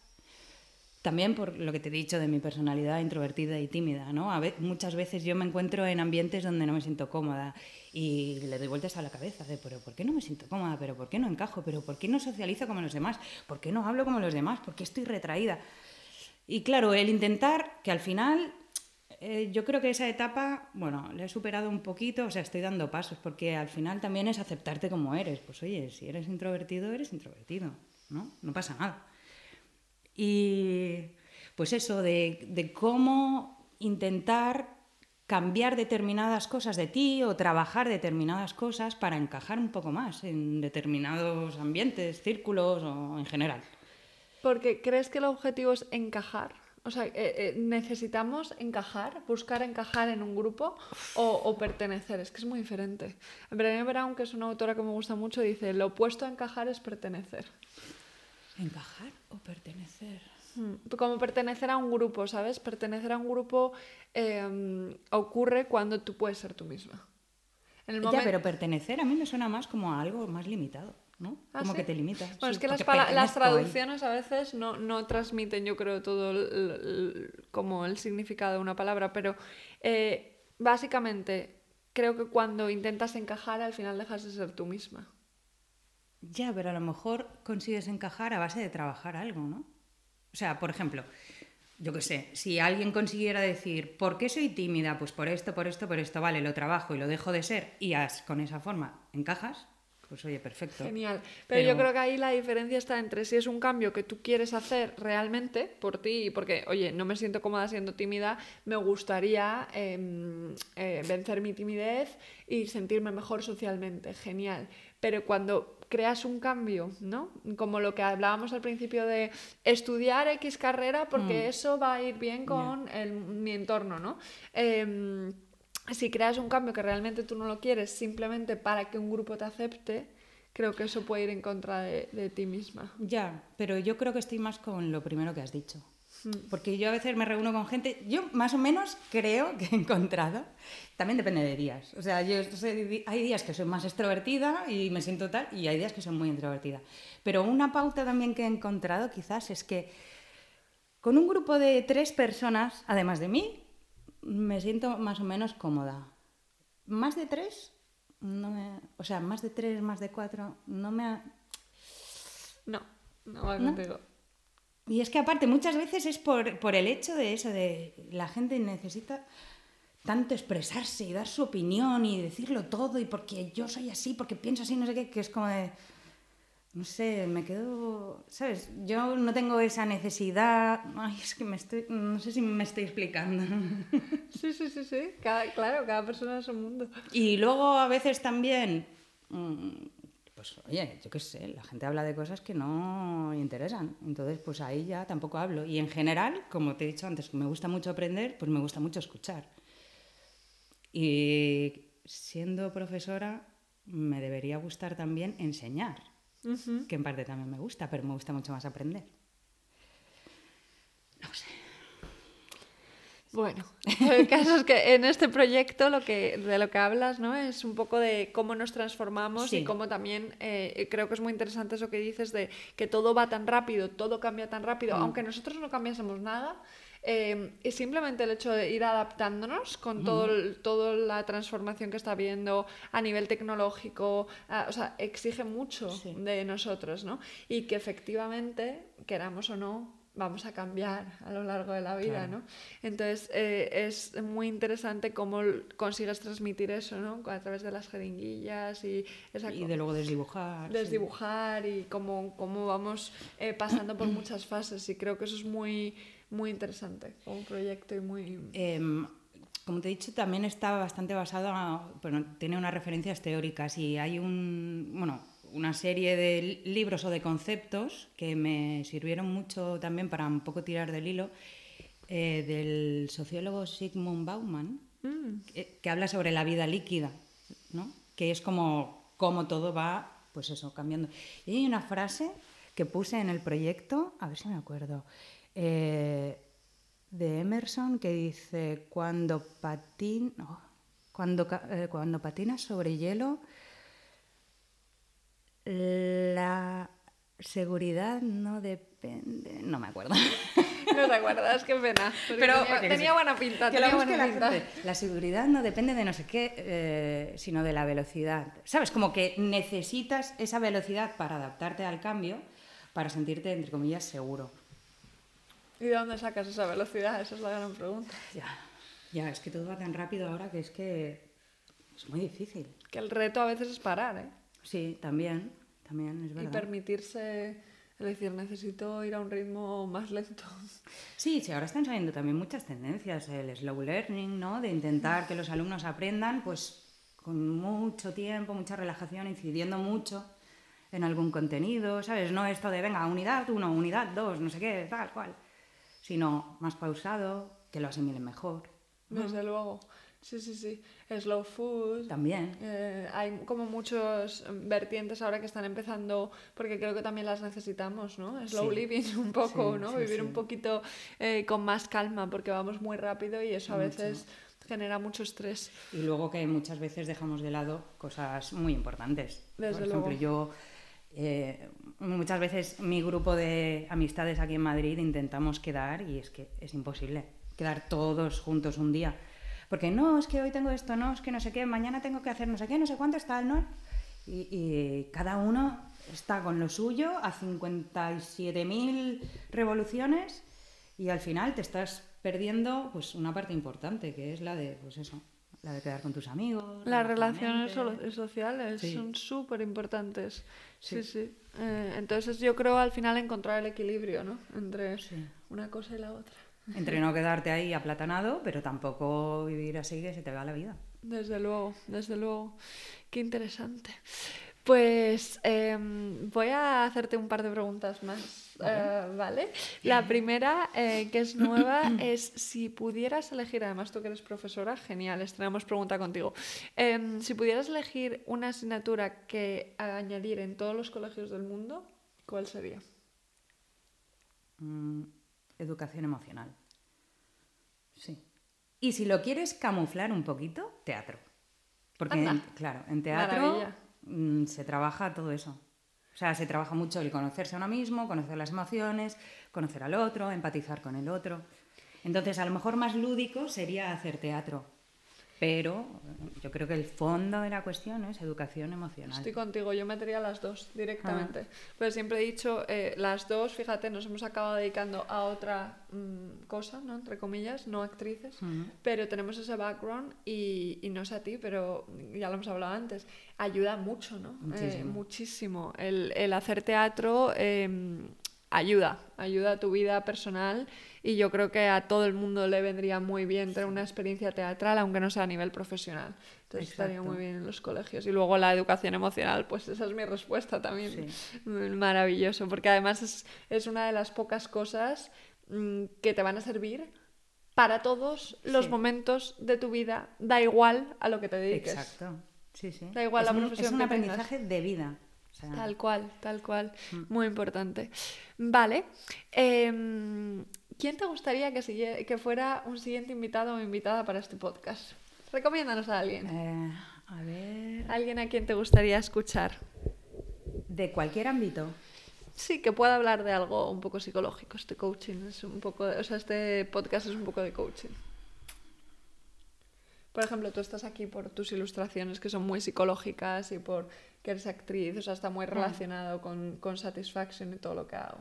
También por lo que te he dicho de mi personalidad introvertida y tímida, ¿no? A ve- muchas veces yo me encuentro en ambientes donde no me siento cómoda y le doy vueltas a la cabeza de, pero ¿por qué no me siento cómoda? ¿Pero por qué no encajo? ¿Pero por qué no socializo como los demás? ¿Por qué no hablo como los demás? ¿Por qué estoy retraída? Y claro, el intentar, que al final eh, yo creo que esa etapa, bueno, la he superado un poquito, o sea, estoy dando pasos, porque al final también es aceptarte como eres. Pues oye, si eres introvertido, eres introvertido, ¿no? No pasa nada. Y pues eso, de, de cómo intentar cambiar determinadas cosas de ti o trabajar determinadas cosas para encajar un poco más en determinados ambientes, círculos o en general. Porque crees que el objetivo es encajar. O sea, eh, eh, necesitamos encajar, buscar encajar en un grupo o, o pertenecer. Es que es muy diferente. Brené Brown, que es una autora que me gusta mucho, dice, lo opuesto a encajar es pertenecer. ¿Encajar o pertenecer? Mm, Como pertenecer a un grupo, ¿sabes? Pertenecer a un grupo eh, ocurre cuando tú puedes ser tú misma. En el Ya, momento... pero pertenecer a mí me suena más como a algo más limitado, ¿no? ¿Ah, como sí? que te limitas. Bueno, sí, es que las, las ahí. traducciones a veces no, no transmiten, yo creo, todo el- el- como el significado de una palabra, pero eh, básicamente creo que cuando intentas encajar al final dejas de ser tú misma. Ya, pero a lo mejor consigues encajar a base de trabajar algo, ¿no? O sea, por ejemplo, yo qué sé, si alguien consiguiera decir, ¿por qué soy tímida? Pues por esto, por esto, por esto, vale, lo trabajo y lo dejo de ser y as- con esa forma encajas, pues oye, perfecto. Genial. Pero, yo creo que ahí la diferencia está entre si es un cambio que tú quieres hacer realmente por ti, porque, oye, no me siento cómoda siendo tímida, me gustaría em, eh, vencer mi timidez y sentirme mejor socialmente. Genial. Pero cuando creas un cambio, ¿no? Como lo que hablábamos al principio de estudiar X carrera porque eso va a ir bien con el- mi entorno, ¿no? Em, si creas un cambio que realmente tú no lo quieres simplemente para que un grupo te acepte, creo que eso puede ir en contra de, de ti misma. Ya, pero yo creo que estoy más con lo primero que has dicho. Hmm. Porque yo a veces me reúno con gente, yo más o menos creo que he encontrado, también depende de días. O sea, yo soy- hay días que soy más extrovertida y me siento tal, y hay días que soy muy introvertida. Pero una pauta también que he encontrado quizás es que con un grupo de tres personas, además de mí, me siento más o menos cómoda. Más de tres, no me, o sea, más de tres, más de cuatro, no me... ha- No, no va ¿No? Y es que aparte muchas veces es por, por el hecho de eso, de la gente necesita tanto expresarse y dar su opinión y decirlo todo y porque yo soy así, porque pienso así, no sé qué, que es como de... No sé, me quedo, ¿sabes? Yo no tengo esa necesidad. Ay, es que me estoy, no sé si me estoy explicando. [laughs] Sí, sí, sí, sí. claro, cada persona es un mundo. Y luego a veces también, mm, pues oye, yo qué sé, la gente habla de cosas que no interesan. Entonces, pues ahí ya tampoco hablo. Y en general, como te he dicho antes, me gusta mucho aprender, pues me gusta mucho escuchar. Y siendo profesora, me debería gustar también enseñar, que en parte también me gusta, pero me gusta mucho más aprender. No sé. Bueno, [laughs] el caso es que en este proyecto lo que, de lo que hablas ¿no? es un poco de cómo nos transformamos y cómo también eh, creo que es muy interesante eso que dices de que todo va tan rápido, todo cambia tan rápido, mm. aunque nosotros no cambiásemos nada, eh, y simplemente el hecho de ir adaptándonos con todo toda la transformación que está habiendo a nivel tecnológico, o sea, exige mucho de nosotros, ¿no? Y que efectivamente, queramos o no, vamos a cambiar a lo largo de la vida, ¿no? Entonces eh, es muy interesante cómo consigues transmitir eso, ¿no? A través de las jeringuillas y esa Y de luego desdibujar. Desdibujar y cómo, cómo vamos eh, pasando por [clears throat] muchas fases y creo que eso es muy, muy interesante un proyecto y muy... Em, como te he dicho, también está bastante basado, bueno, tiene unas referencias teóricas y hay un, bueno, una serie de libros o de conceptos que me sirvieron mucho también para un poco tirar del hilo, eh, del sociólogo Sigmund Bauman, mm. que, habla sobre la vida líquida, ¿no? que es como, como todo va, pues eso, cambiando. Y hay una frase que puse en el proyecto, a ver si me acuerdo, eh, de Emerson que dice, cuando, patin, cuando, eh, cuando patinas sobre hielo, la seguridad no depende. No me acuerdo. [laughs] No te acuerdas, qué pena. Pero tenía, buena pinta. Tenía buena pinta. La, seguridad no depende de no sé qué, eh, sino de la velocidad. ¿Sabes? Como que necesitas esa velocidad para adaptarte al cambio, para sentirte, entre comillas, seguro. ¿Y de dónde sacas esa velocidad? Esa es la gran pregunta. Ya, ya, es que todo va tan rápido ahora que es que es muy difícil. Que el reto a veces es parar, ¿eh? Sí, también, también es verdad. Y permitirse, es decir, necesito ir a un ritmo más lento. Sí, sí, ahora están saliendo también muchas tendencias, el slow learning, ¿no? De intentar que los alumnos aprendan, pues, con mucho tiempo, mucha relajación, incidiendo mucho en algún contenido, ¿sabes? No esto de, venga, unidad uno, unidad dos, no sé qué, tal cual, sino más pausado, que lo asimilen mejor. Desde luego. Sí, sí, sí. Slow food. También. Eh, hay como muchos vertientes ahora que están empezando, porque creo que también las necesitamos, ¿no? Slow living [laughs] un poco, ¿no? Vivir un poquito eh, con más calma, porque vamos muy rápido y eso a veces genera mucho estrés. Y luego que muchas veces dejamos de lado cosas muy importantes. Desde Por ejemplo, yo eh, muchas veces mi grupo de amistades aquí en Madrid intentamos quedar y es que es imposible quedar todos juntos un día porque no, es que hoy tengo esto, no, es que no sé qué, mañana tengo que hacer no sé qué, no sé cuánto está, ¿no? Y, y cada uno está con lo suyo a 57.000 revoluciones y al final te estás perdiendo pues una parte importante que es la de pues eso la de quedar con tus amigos las relaciones sociales son súper importantes sí sí, eh, entonces yo creo al final encontrar el equilibrio no entre una cosa y la otra entre no quedarte ahí aplatanado, pero tampoco vivir así que se te va la vida. Desde luego, desde luego. Qué interesante. Pues em, voy a hacerte un par de preguntas más, ¿vale? Eh, la primera, eh, que es nueva, [clears throat] es si pudieras elegir, además tú que eres profesora, genial, estrenamos pregunta contigo. Em, si pudieras elegir una asignatura que añadir en todos los colegios del mundo, ¿cuál sería? Mm, educación emocional. Sí. Y si lo quieres camuflar un poquito, teatro. Porque, claro, en teatro mm, se trabaja todo eso. O sea, se trabaja mucho el conocerse a uno mismo, conocer las emociones, conocer al otro, empatizar con el otro. Entonces, a lo mejor más lúdico sería hacer teatro. Pero yo creo que el fondo de la cuestión es educación emocional. Estoy contigo, yo metería las dos directamente. Ah. Pero siempre he dicho, eh, las dos, fíjate, nos hemos acabado dedicando a otra mm, cosa, ¿no? Entre comillas, no actrices, pero tenemos ese background y, y no sé a ti, pero ya lo hemos hablado antes, ayuda mucho, ¿no? Eh, Muchísimo. muchísimo. El, el hacer teatro eh, ayuda, ayuda a tu vida personal y yo creo que a todo el mundo le vendría muy bien tener una experiencia teatral, aunque no sea a nivel profesional. Entonces estaría muy bien en los colegios. Y luego la educación emocional, pues esa es mi respuesta también. Mm, Maravilloso, porque además es, es una de las pocas cosas mm, que te van a servir para todos los Sí. momentos de tu vida, da igual a lo que te dediques. Exacto. Sí, sí. Da igual es la un, profesión Es un que tengas. aprendizaje de vida. Sea, Tal cual, tal cual. Mm. Muy importante. Vale. em, ¿Quién te gustaría que, sigue- que fuera un siguiente invitado o invitada para este podcast? Recomiéndanos a alguien. eh, a ver. Alguien a quien te gustaría escuchar. De cualquier ámbito. Sí, que pueda hablar de algo un poco psicológico. Este coaching es un poco, o sea, este podcast es un poco de coaching. Por ejemplo, tú estás aquí por tus ilustraciones que son muy psicológicas y por que eres actriz, o sea, está muy relacionado con, con Satisfaction y todo lo que hago.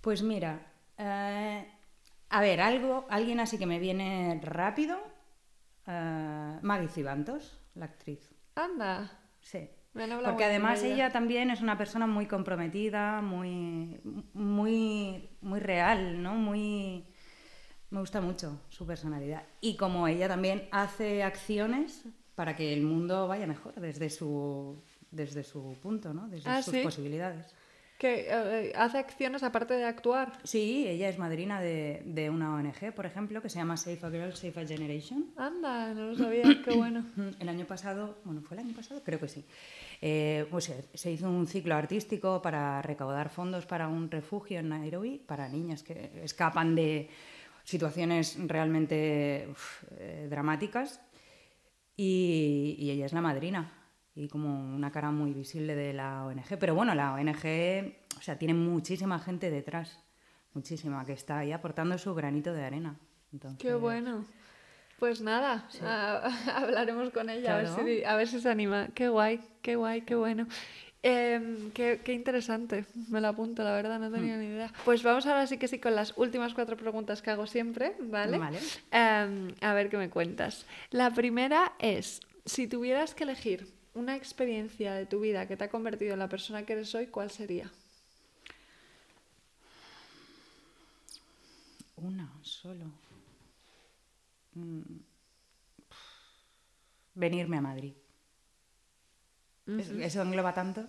Pues mira, eh, a ver, algo, alguien así que me viene rápido. eh, Maggie Cibantos, la actriz. Anda, Sí. me han hablado Porque además ella también es una persona muy comprometida, muy, muy, muy real, ¿no? Muy, me gusta mucho su personalidad. Y como ella también hace acciones para que el mundo vaya mejor desde su, desde su punto, ¿no? Desde Ah, sus ¿sí? posibilidades. Que eh, hace acciones aparte de actuar. Sí, ella es madrina de, de una ONG, por ejemplo, que se llama Safe a Girl, Safe a Generation. Anda, no lo sabía, [coughs] qué bueno. [coughs] El año pasado, bueno, ¿fue el año pasado? Creo que sí. Eh, pues se, se hizo un ciclo artístico para recaudar fondos para un refugio en Nairobi para niñas que escapan de situaciones realmente uf, eh, dramáticas. Y, y ella es la madrina y como una cara muy visible de la ONG. Pero bueno, la ONG, o sea, tiene muchísima gente detrás, muchísima, que está ahí aportando su granito de arena. Entonces, Qué bueno. Pues nada, a- [laughs] hablaremos con ella a, ver si, a ver si se anima. Qué guay, qué guay, qué bueno. Em, qué, qué interesante, me lo apunto, la verdad, no tenía ni idea. Pues vamos ahora sí que sí con las últimas cuatro preguntas que hago siempre, ¿vale? Vale. Em, a ver qué me cuentas. La primera es, si tuvieras que elegir una experiencia de tu vida que te ha convertido en la persona que eres hoy, ¿cuál sería? Una solo. Mm. Venirme a Madrid. Es- Eso engloba tanto.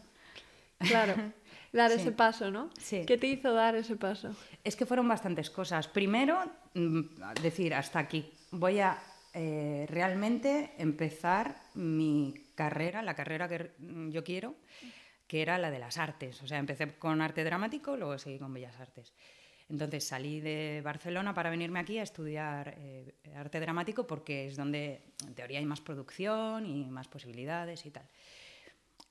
Claro, [laughs] dar Sí. ese paso, ¿no? Sí. ¿Qué te hizo dar ese paso? Es que fueron bastantes cosas. Primero, mm, decir hasta aquí. Voy a eh, realmente empezar mi carrera, la carrera que mm, yo quiero, que era la de las artes. O sea, empecé con arte dramático, luego seguí con bellas artes. Entonces salí de Barcelona para venirme aquí a estudiar eh, arte dramático porque es donde en teoría hay más producción y más posibilidades y tal.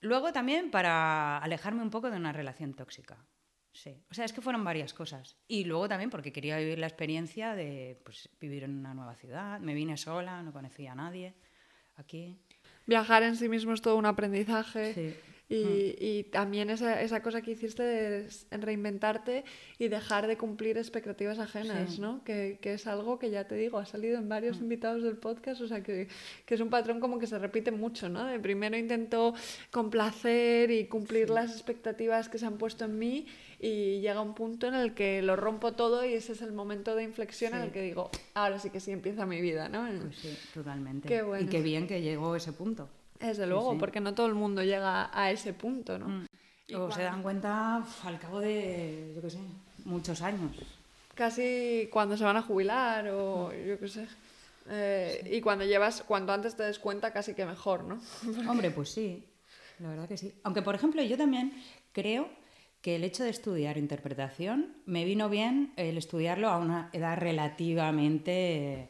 Luego también para alejarme un poco de una relación tóxica. Sí, o sea, es que fueron varias cosas. Y luego también porque quería vivir la experiencia de pues, vivir en una nueva ciudad. Me vine sola, no conocía a nadie aquí. Viajar en sí mismo es todo un aprendizaje. Sí. Y, y también esa, esa cosa que hiciste de reinventarte y dejar de cumplir expectativas ajenas, Sí. ¿no? Que, que es algo que ya te digo, ha salido en varios invitados del podcast, o sea que, que es un patrón como que se repite mucho, ¿no? De primero intento complacer y cumplir las expectativas que se han puesto en mí y llega un punto en el que lo rompo todo y ese es el momento de inflexión en el que digo, ahora sí que sí empieza mi vida, ¿no? Pues sí, totalmente. Qué bueno. Y qué bien que llegó ese punto. Desde luego, sí. porque no todo el mundo llega a ese punto, ¿no? Mm. ¿Y O se dan cuenta uf, al cabo de, yo qué sé, muchos años. Casi cuando se van a jubilar o yo qué sé. Eh, Y cuando llevas, cuanto antes te des cuenta, casi que mejor, ¿no? [laughs] Hombre, pues sí, la verdad que sí. Aunque, por ejemplo, yo también creo que el hecho de estudiar interpretación me vino bien el estudiarlo a una edad relativamente...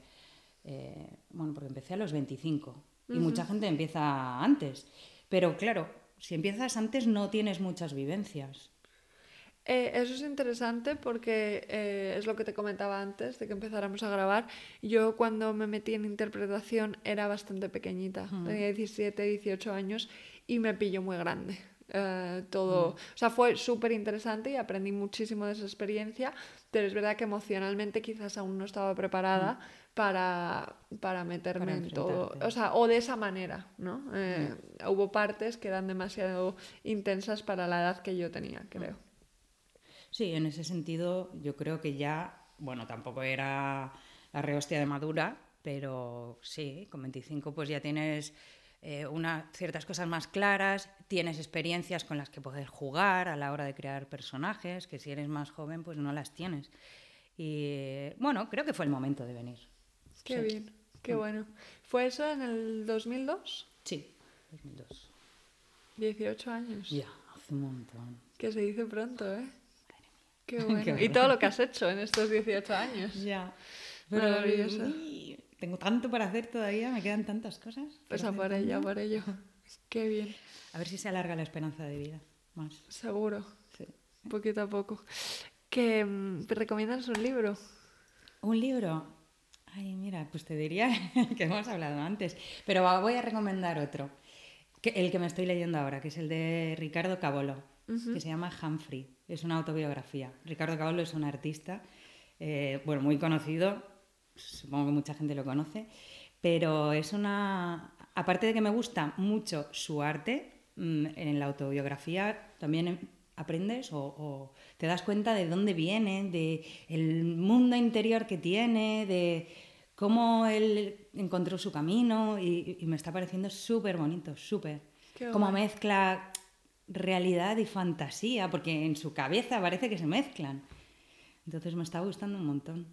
eh, bueno, porque empecé a los 25 y mucha gente empieza antes. Pero claro, si empiezas antes no tienes muchas vivencias. Eh, eso es interesante porque eh, es lo que te comentaba antes de que empezáramos a grabar. Yo cuando me metí en interpretación era bastante pequeñita, tenía 17, 18 años y me pilló muy grande. Eh, todo, o sea, fue súper interesante y aprendí muchísimo de esa experiencia, pero es verdad que emocionalmente quizás aún no estaba preparada para, para meterme en todo, o sea, o de esa manera, ¿no? Hubo partes que eran demasiado intensas para la edad que yo tenía, creo. Sí, en ese sentido yo creo que ya, bueno, tampoco era la rehostia de madura, pero sí, con 25 pues ya tienes eh, una, ciertas cosas más claras, tienes experiencias con las que poder jugar a la hora de crear personajes, que si eres más joven pues no las tienes. Y bueno, creo que fue el momento de venir. Qué bien, qué mm. bueno. ¿Fue eso en el 2002? Sí, 2002. 18 años. Ya, hace un montón. Que se dice pronto, ¿eh? [laughs] Qué bueno. y todo lo que has hecho en estos 18 años. [laughs] Ya. Maravilloso. tengo tanto para hacer todavía, me quedan tantas cosas. Pues a por ello, a por ello. Qué bien. A ver si se alarga la esperanza de vida más. Seguro. Sí. Poquito a poco. ¿Qué, mm, ¿Te recomiendas un libro? ¿Un libro? Ay, mira, pues te diría [laughs] que hemos hablado antes. Pero voy a recomendar otro. Que, el que me estoy leyendo ahora, que es el de Ricardo Cabolo, que se llama Humphrey es una autobiografía. Ricardo Caballo es un artista, eh, bueno, muy conocido, supongo que mucha gente lo conoce, pero es una... Aparte de que me gusta mucho su arte, mm, en la autobiografía también aprendes o, te das cuenta de dónde viene, de el mundo interior que tiene, de cómo él encontró su camino y, me está pareciendo súper bonito, súper. Como mezcla realidad y fantasía, porque en su cabeza parece que se mezclan. Entonces me está gustando un montón.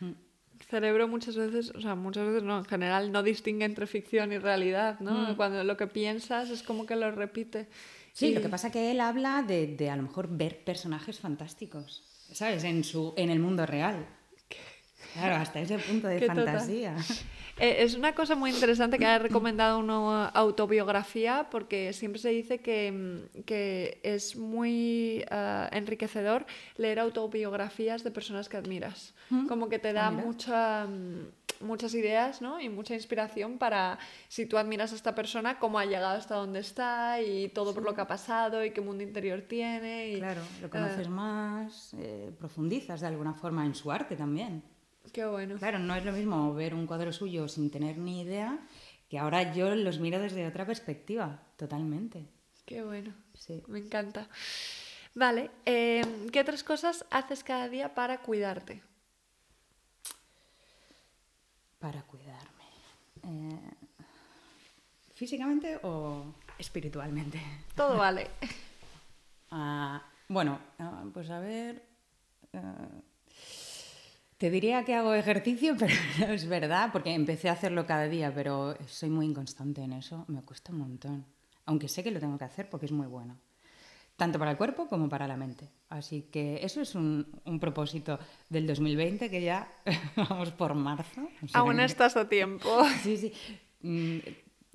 Mm. El cerebro muchas veces, o sea, muchas veces no, en general no distingue entre ficción y realidad, ¿no? Mm. Cuando lo que piensas es como que lo repite. Sí, lo que pasa es que él habla de, de, a lo mejor ver personajes fantásticos, ¿sabes? En, su, en el mundo real. Claro, hasta ese punto de [laughs] fantasía. Eh, es una cosa muy interesante que haya recomendado una autobiografía porque siempre se dice que, mm, que es muy uh, enriquecedor leer autobiografías de personas que admiras. Como que te ah, da mucha, mm, muchas ideas ¿no? y mucha inspiración para si tú admiras a esta persona, cómo ha llegado hasta donde está y todo por lo que ha pasado y qué mundo interior tiene. Y, claro, lo conoces uh, más, eh, profundizas de alguna forma en su arte también. Qué bueno. Claro, no es lo mismo ver un cuadro suyo sin tener ni idea que ahora yo los miro desde otra perspectiva, totalmente. Qué bueno. Sí. Me encanta. Vale, em, ¿qué otras cosas haces cada día para cuidarte? Para cuidarme. Eh, ¿Físicamente o espiritualmente? Todo vale. [laughs] Ah, bueno, ah, pues a ver. Eh, te diría que hago ejercicio, [laughs] pero no es verdad, porque empecé a hacerlo cada día, pero soy muy inconstante en eso, me cuesta un montón. Aunque sé que lo tengo que hacer porque es muy bueno, tanto para el cuerpo como para la mente. Así que eso es un, propósito del 2020 que ya [laughs] vamos por marzo. Aún estás a tiempo. [laughs] Sí, sí. Mm,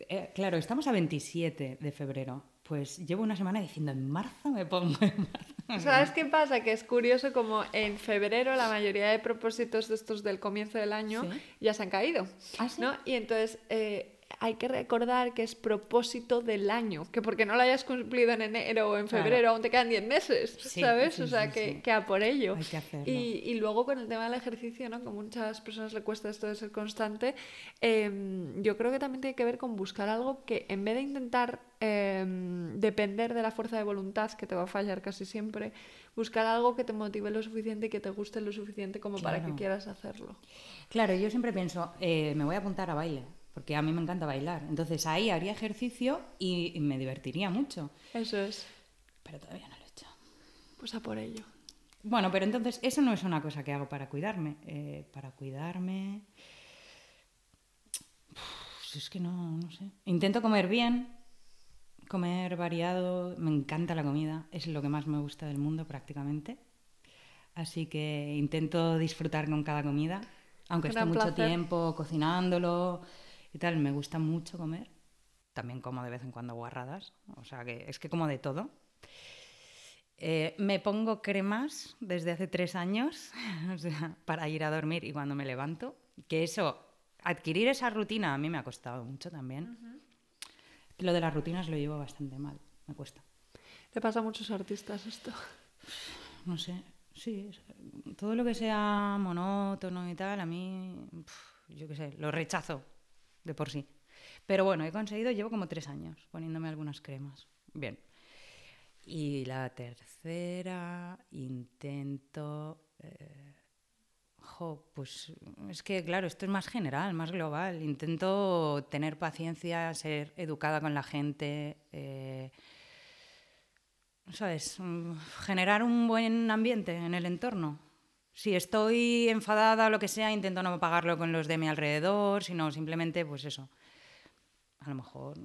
eh, claro, estamos a 27 de febrero. Pues llevo una semana diciendo, en marzo me pongo en marzo. [laughs] ¿Sabes qué pasa? Que es curioso como en febrero la mayoría de propósitos de estos del comienzo del año ya se han caído. ¿Ah, sí? ¿no? Y entonces eh, hay que recordar que es propósito del año, que porque no lo hayas cumplido en enero o en febrero, aún te quedan 10 meses, [laughs] ¿sabes? o sea, que, que, a por ello. Hay que hacerlo. Y, y, luego con el tema del ejercicio, ¿no? Como muchas personas le cuesta esto de ser constante, em, yo creo que también tiene que ver con buscar algo que en vez de intentar em, depender de la fuerza de voluntad, que te va a fallar casi siempre, buscar algo que te motive lo suficiente y que te guste lo suficiente como para que quieras hacerlo. Claro, yo siempre pienso, eh, me voy a apuntar a baile porque a mí me encanta bailar. Entonces ahí haría ejercicio y, me divertiría mucho. Eso es. Pero todavía no lo he hecho. Pues a por ello. Bueno, pero entonces eso no es una cosa que hago para cuidarme. Eh, para cuidarme... es que no, no sé. Intento comer bien, comer variado. Me encanta la comida. Es lo que más me gusta del mundo prácticamente. Así que intento disfrutar con cada comida. Aunque esté mucho tiempo cocinándolo y tal. Me gusta mucho comer. También como de vez en cuando guarradas. O sea que es que como de todo. Eh, me pongo cremas desde hace tres años [laughs] o sea, para ir a dormir y cuando me levanto, que eso, adquirir esa rutina a mí me ha costado mucho también. Lo de las rutinas lo llevo bastante mal, me cuesta. ¿Le pasa a muchos artistas esto? No sé, sí, todo lo que sea monótono y tal, a mí, yo qué sé, lo rechazo de por sí. Pero bueno, he conseguido, llevo como tres años poniéndome algunas cremas. Bien. Y la tercera, intento... Eh, pues es que, claro, esto es más general, más global. Intento tener paciencia, ser educada con la gente. Eh, ¿Sabes? Mm, generar un buen ambiente en el entorno. Si estoy enfadada o lo que sea, intento no pagarlo con los de mi alrededor, sino simplemente, pues eso. A lo mejor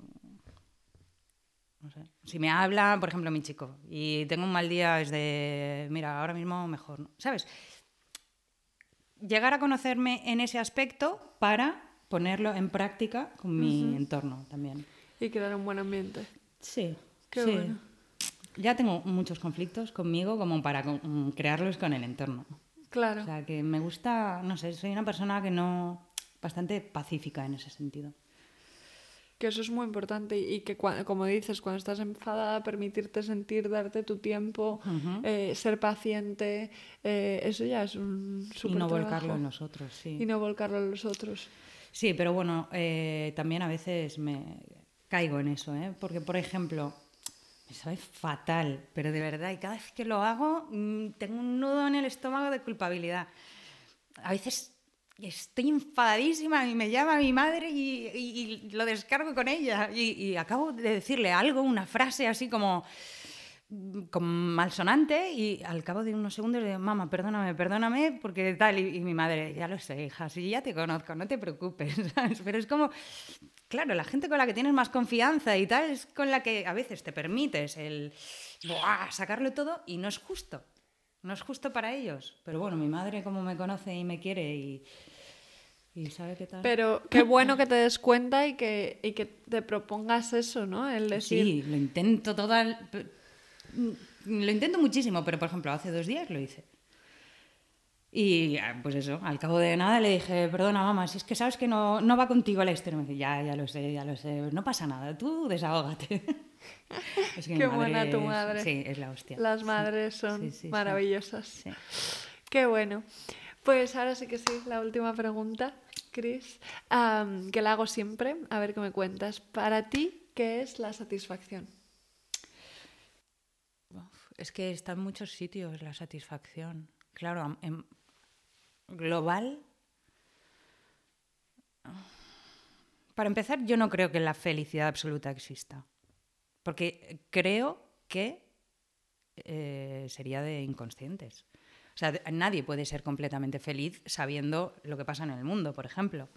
no sé. Si me habla, por ejemplo, mi chico, y tengo un mal día, es de, mira, ahora mismo mejor, ¿no? ¿sabes? Llegar a conocerme en ese aspecto para ponerlo en práctica con mi entorno también. Y crear un buen ambiente. Sí. Qué bueno. Ya tengo muchos conflictos conmigo como para crearlos con el entorno. Claro. O sea, que me gusta, no sé, soy una persona que no. bastante pacífica en ese sentido que eso es muy importante y que, como dices, cuando estás enfadada, permitirte sentir, darte tu tiempo, eh, ser paciente, eh, eso ya es un súper Y no volcarlo en los otros, sí. Y no volcarlo en los otros. Sí, pero bueno, eh, también a veces me caigo en eso, porque por ejemplo, me sabe fatal, pero de verdad, y cada vez que lo hago, mm, tengo un nudo en el estómago de culpabilidad. A veces estoy enfadadísima y me llama mi madre y, lo descargo con ella y, acabo de decirle algo, una frase así como, como malsonante y al cabo de unos segundos le digo, mamá, perdóname, perdóname, porque tal, y, mi madre, ya lo sé, hija, sí, ya te conozco, no te preocupes, [laughs] Pero es como, claro, la gente con la que tienes más confianza y tal es con la que a veces te permites el sacarlo todo y no es justo. No es justo para ellos. Pero bueno, mi madre como me conoce y me quiere y, sabe qué tal. Pero qué bueno que te des cuenta y que, que te propongas eso, ¿no? El decir... Sí, lo intento toda... Lo intento muchísimo, pero por ejemplo, hace dos días lo hice. Y ah, pues eso, al cabo de nada le dije, perdona mamá, si es que sabes que no, no va contigo la historia. Me dice, ya, ya lo sé, ya lo sé, no pasa nada, tú desahógate. [laughs] Qué buena tu madre. sí, es la hostia. Las madres son maravillosas. Qué bueno. Pues ahora sí que sí, la última pregunta, Chris, que la hago siempre, a ver qué me cuentas. Para ti, ¿qué es la satisfacción? Es que está en muchos sitios la satisfacción. Claro, en global. Para empezar, yo no creo que la felicidad absoluta exista. Porque creo que eh, sería de inconscientes. O sea, nadie puede ser completamente feliz sabiendo lo que pasa en el mundo, por ejemplo.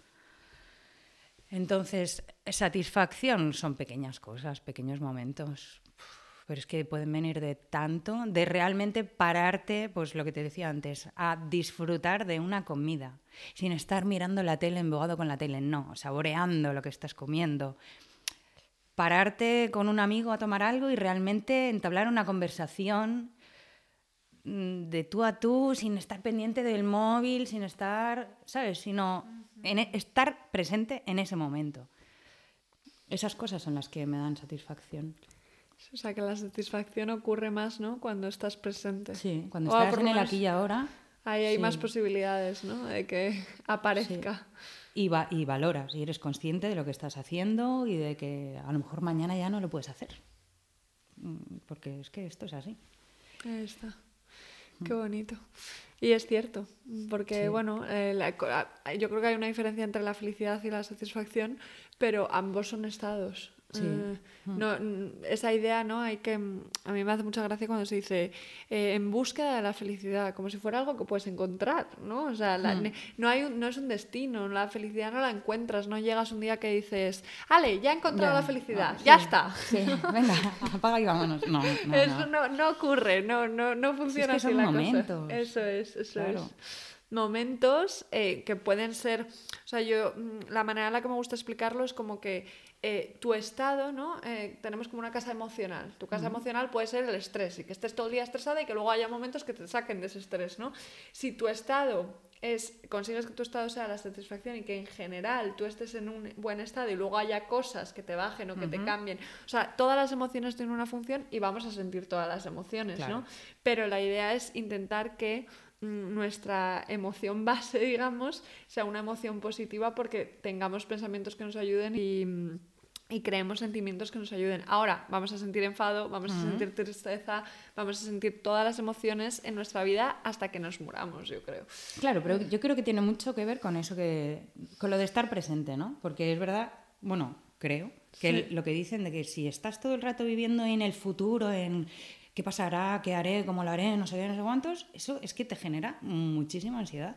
Entonces, satisfacción son pequeñas cosas, pequeños momentos. Pero es que pueden venir de tanto, de realmente pararte, pues lo que te decía antes, a disfrutar de una comida, sin estar mirando la tele embogado con la tele, no, saboreando lo que estás comiendo, pararte con un amigo a tomar algo y realmente entablar una conversación mm, de tú a tú, sin estar pendiente del móvil, sin estar, ¿sabes? Sino en e, estar presente en ese momento. Esas cosas son las que me dan satisfacción. O sea, que la satisfacción ocurre más, ¿no? Cuando estás presente. Sí, cuando estás en el aquí y ahora. Ahí hay más posibilidades, ¿no? De que [laughs] aparezca y, y valoras y eres consciente de lo que estás haciendo y de que a lo mejor mañana ya no lo puedes hacer. Mm, porque es que esto es así. Ahí está. Qué bonito. Y es cierto, porque bueno, eh, yo creo que hay una diferencia entre la felicidad y la satisfacción, pero ambos son estados. Eh, mm. no, esa idea, ¿no? Hay que. A mí me hace mucha gracia cuando se dice eh, en búsqueda de la felicidad, como si fuera algo que puedes encontrar, ¿no? O sea, mm. no, hay no es un destino, la felicidad no la encuentras, no llegas un día que dices, Ale, ya he encontrado la felicidad, ya está. Venga, [laughs] apaga y vámonos. No, [laughs] eso no, ocurre, no, no, no funciona es que así la momentos. Eso es, eso es momentos eh, que pueden ser, o sea, yo, mm, la manera en la que me gusta explicarlo es como que eh, tu estado, ¿no? Eh, tenemos como una casa emocional. Tu casa emocional puede ser el estrés y que estés todo el día estresada y que luego haya momentos que te saquen de ese estrés, ¿no? Si tu estado es, consigues que tu estado sea la satisfacción y que en general tú estés en un buen estado y luego haya cosas que te bajen o que te cambien. O sea, todas las emociones tienen una función y vamos a sentir todas las emociones, ¿no? Pero la idea es intentar que mm, nuestra emoción base, [laughs] digamos, sea una emoción positiva porque tengamos pensamientos que nos ayuden y mm, y creemos sentimientos que nos ayuden. Ahora vamos a sentir enfado, vamos a sentir tristeza, vamos a sentir todas las emociones en nuestra vida hasta que nos muramos, yo creo. Claro, pero yo creo que tiene mucho que ver con eso que con lo de estar presente, ¿no? Porque es verdad, bueno, creo que lo que dicen de que si estás todo el rato viviendo en el futuro, en qué pasará, qué haré, cómo lo haré, no sé qué, no sé cuántos, eso es que te genera muchísima ansiedad.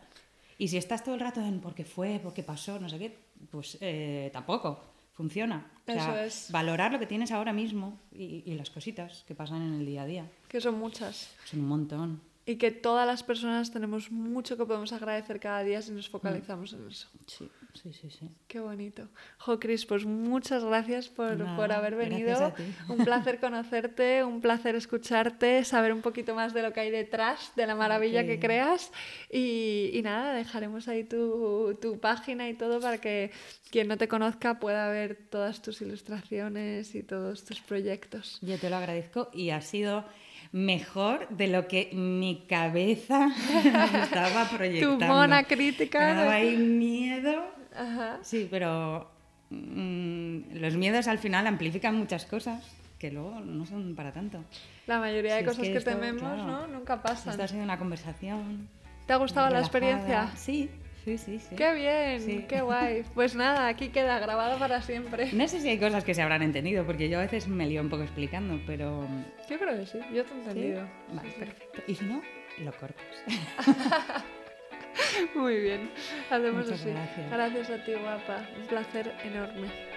Y si estás todo el rato en por qué fue, por qué pasó, no sé qué, pues eh, tampoco funciona. Eso es. Valorar lo que tienes ahora mismo y, y, las cositas que pasan en el día a día. Que son muchas. Son un montón y que todas las personas tenemos mucho que podemos agradecer cada día si nos focalizamos en eso. Sí, sí, sí, sí. Qué bonito. Jo, Cris, pues muchas gracias por, por haber venido. Un placer conocerte, un placer escucharte, saber un poquito más de lo que hay detrás, de la maravilla que creas. Y, y, nada, dejaremos ahí tu, tu página y todo para que quien no te conozca pueda ver todas tus ilustraciones y todos tus proyectos. Yo te lo agradezco y ha sido mejor de lo que mi cabeza [laughs] estaba proyectando. Tu mona crítica. Me daba ahí miedo. Sí, pero mm, los miedos al final amplifican muchas cosas que luego no son para tanto. La mayoría de cosas que, tememos, ¿no? Nunca pasan. Esto ha sido una conversación. ¿Te ha gustado la experiencia? Sí, Sí, sí, sí. Qué bien, qué guay. Pues nada, aquí queda grabado para siempre. No sé si hay cosas que se habrán entendido, porque yo a veces me lío un poco explicando, pero... Yo creo que sí, yo te he entendido. Vale, perfecto. Y si no, lo cortas. [laughs] Muy bien, hacemos así. Gracias. gracias a ti, guapa. Un placer enorme.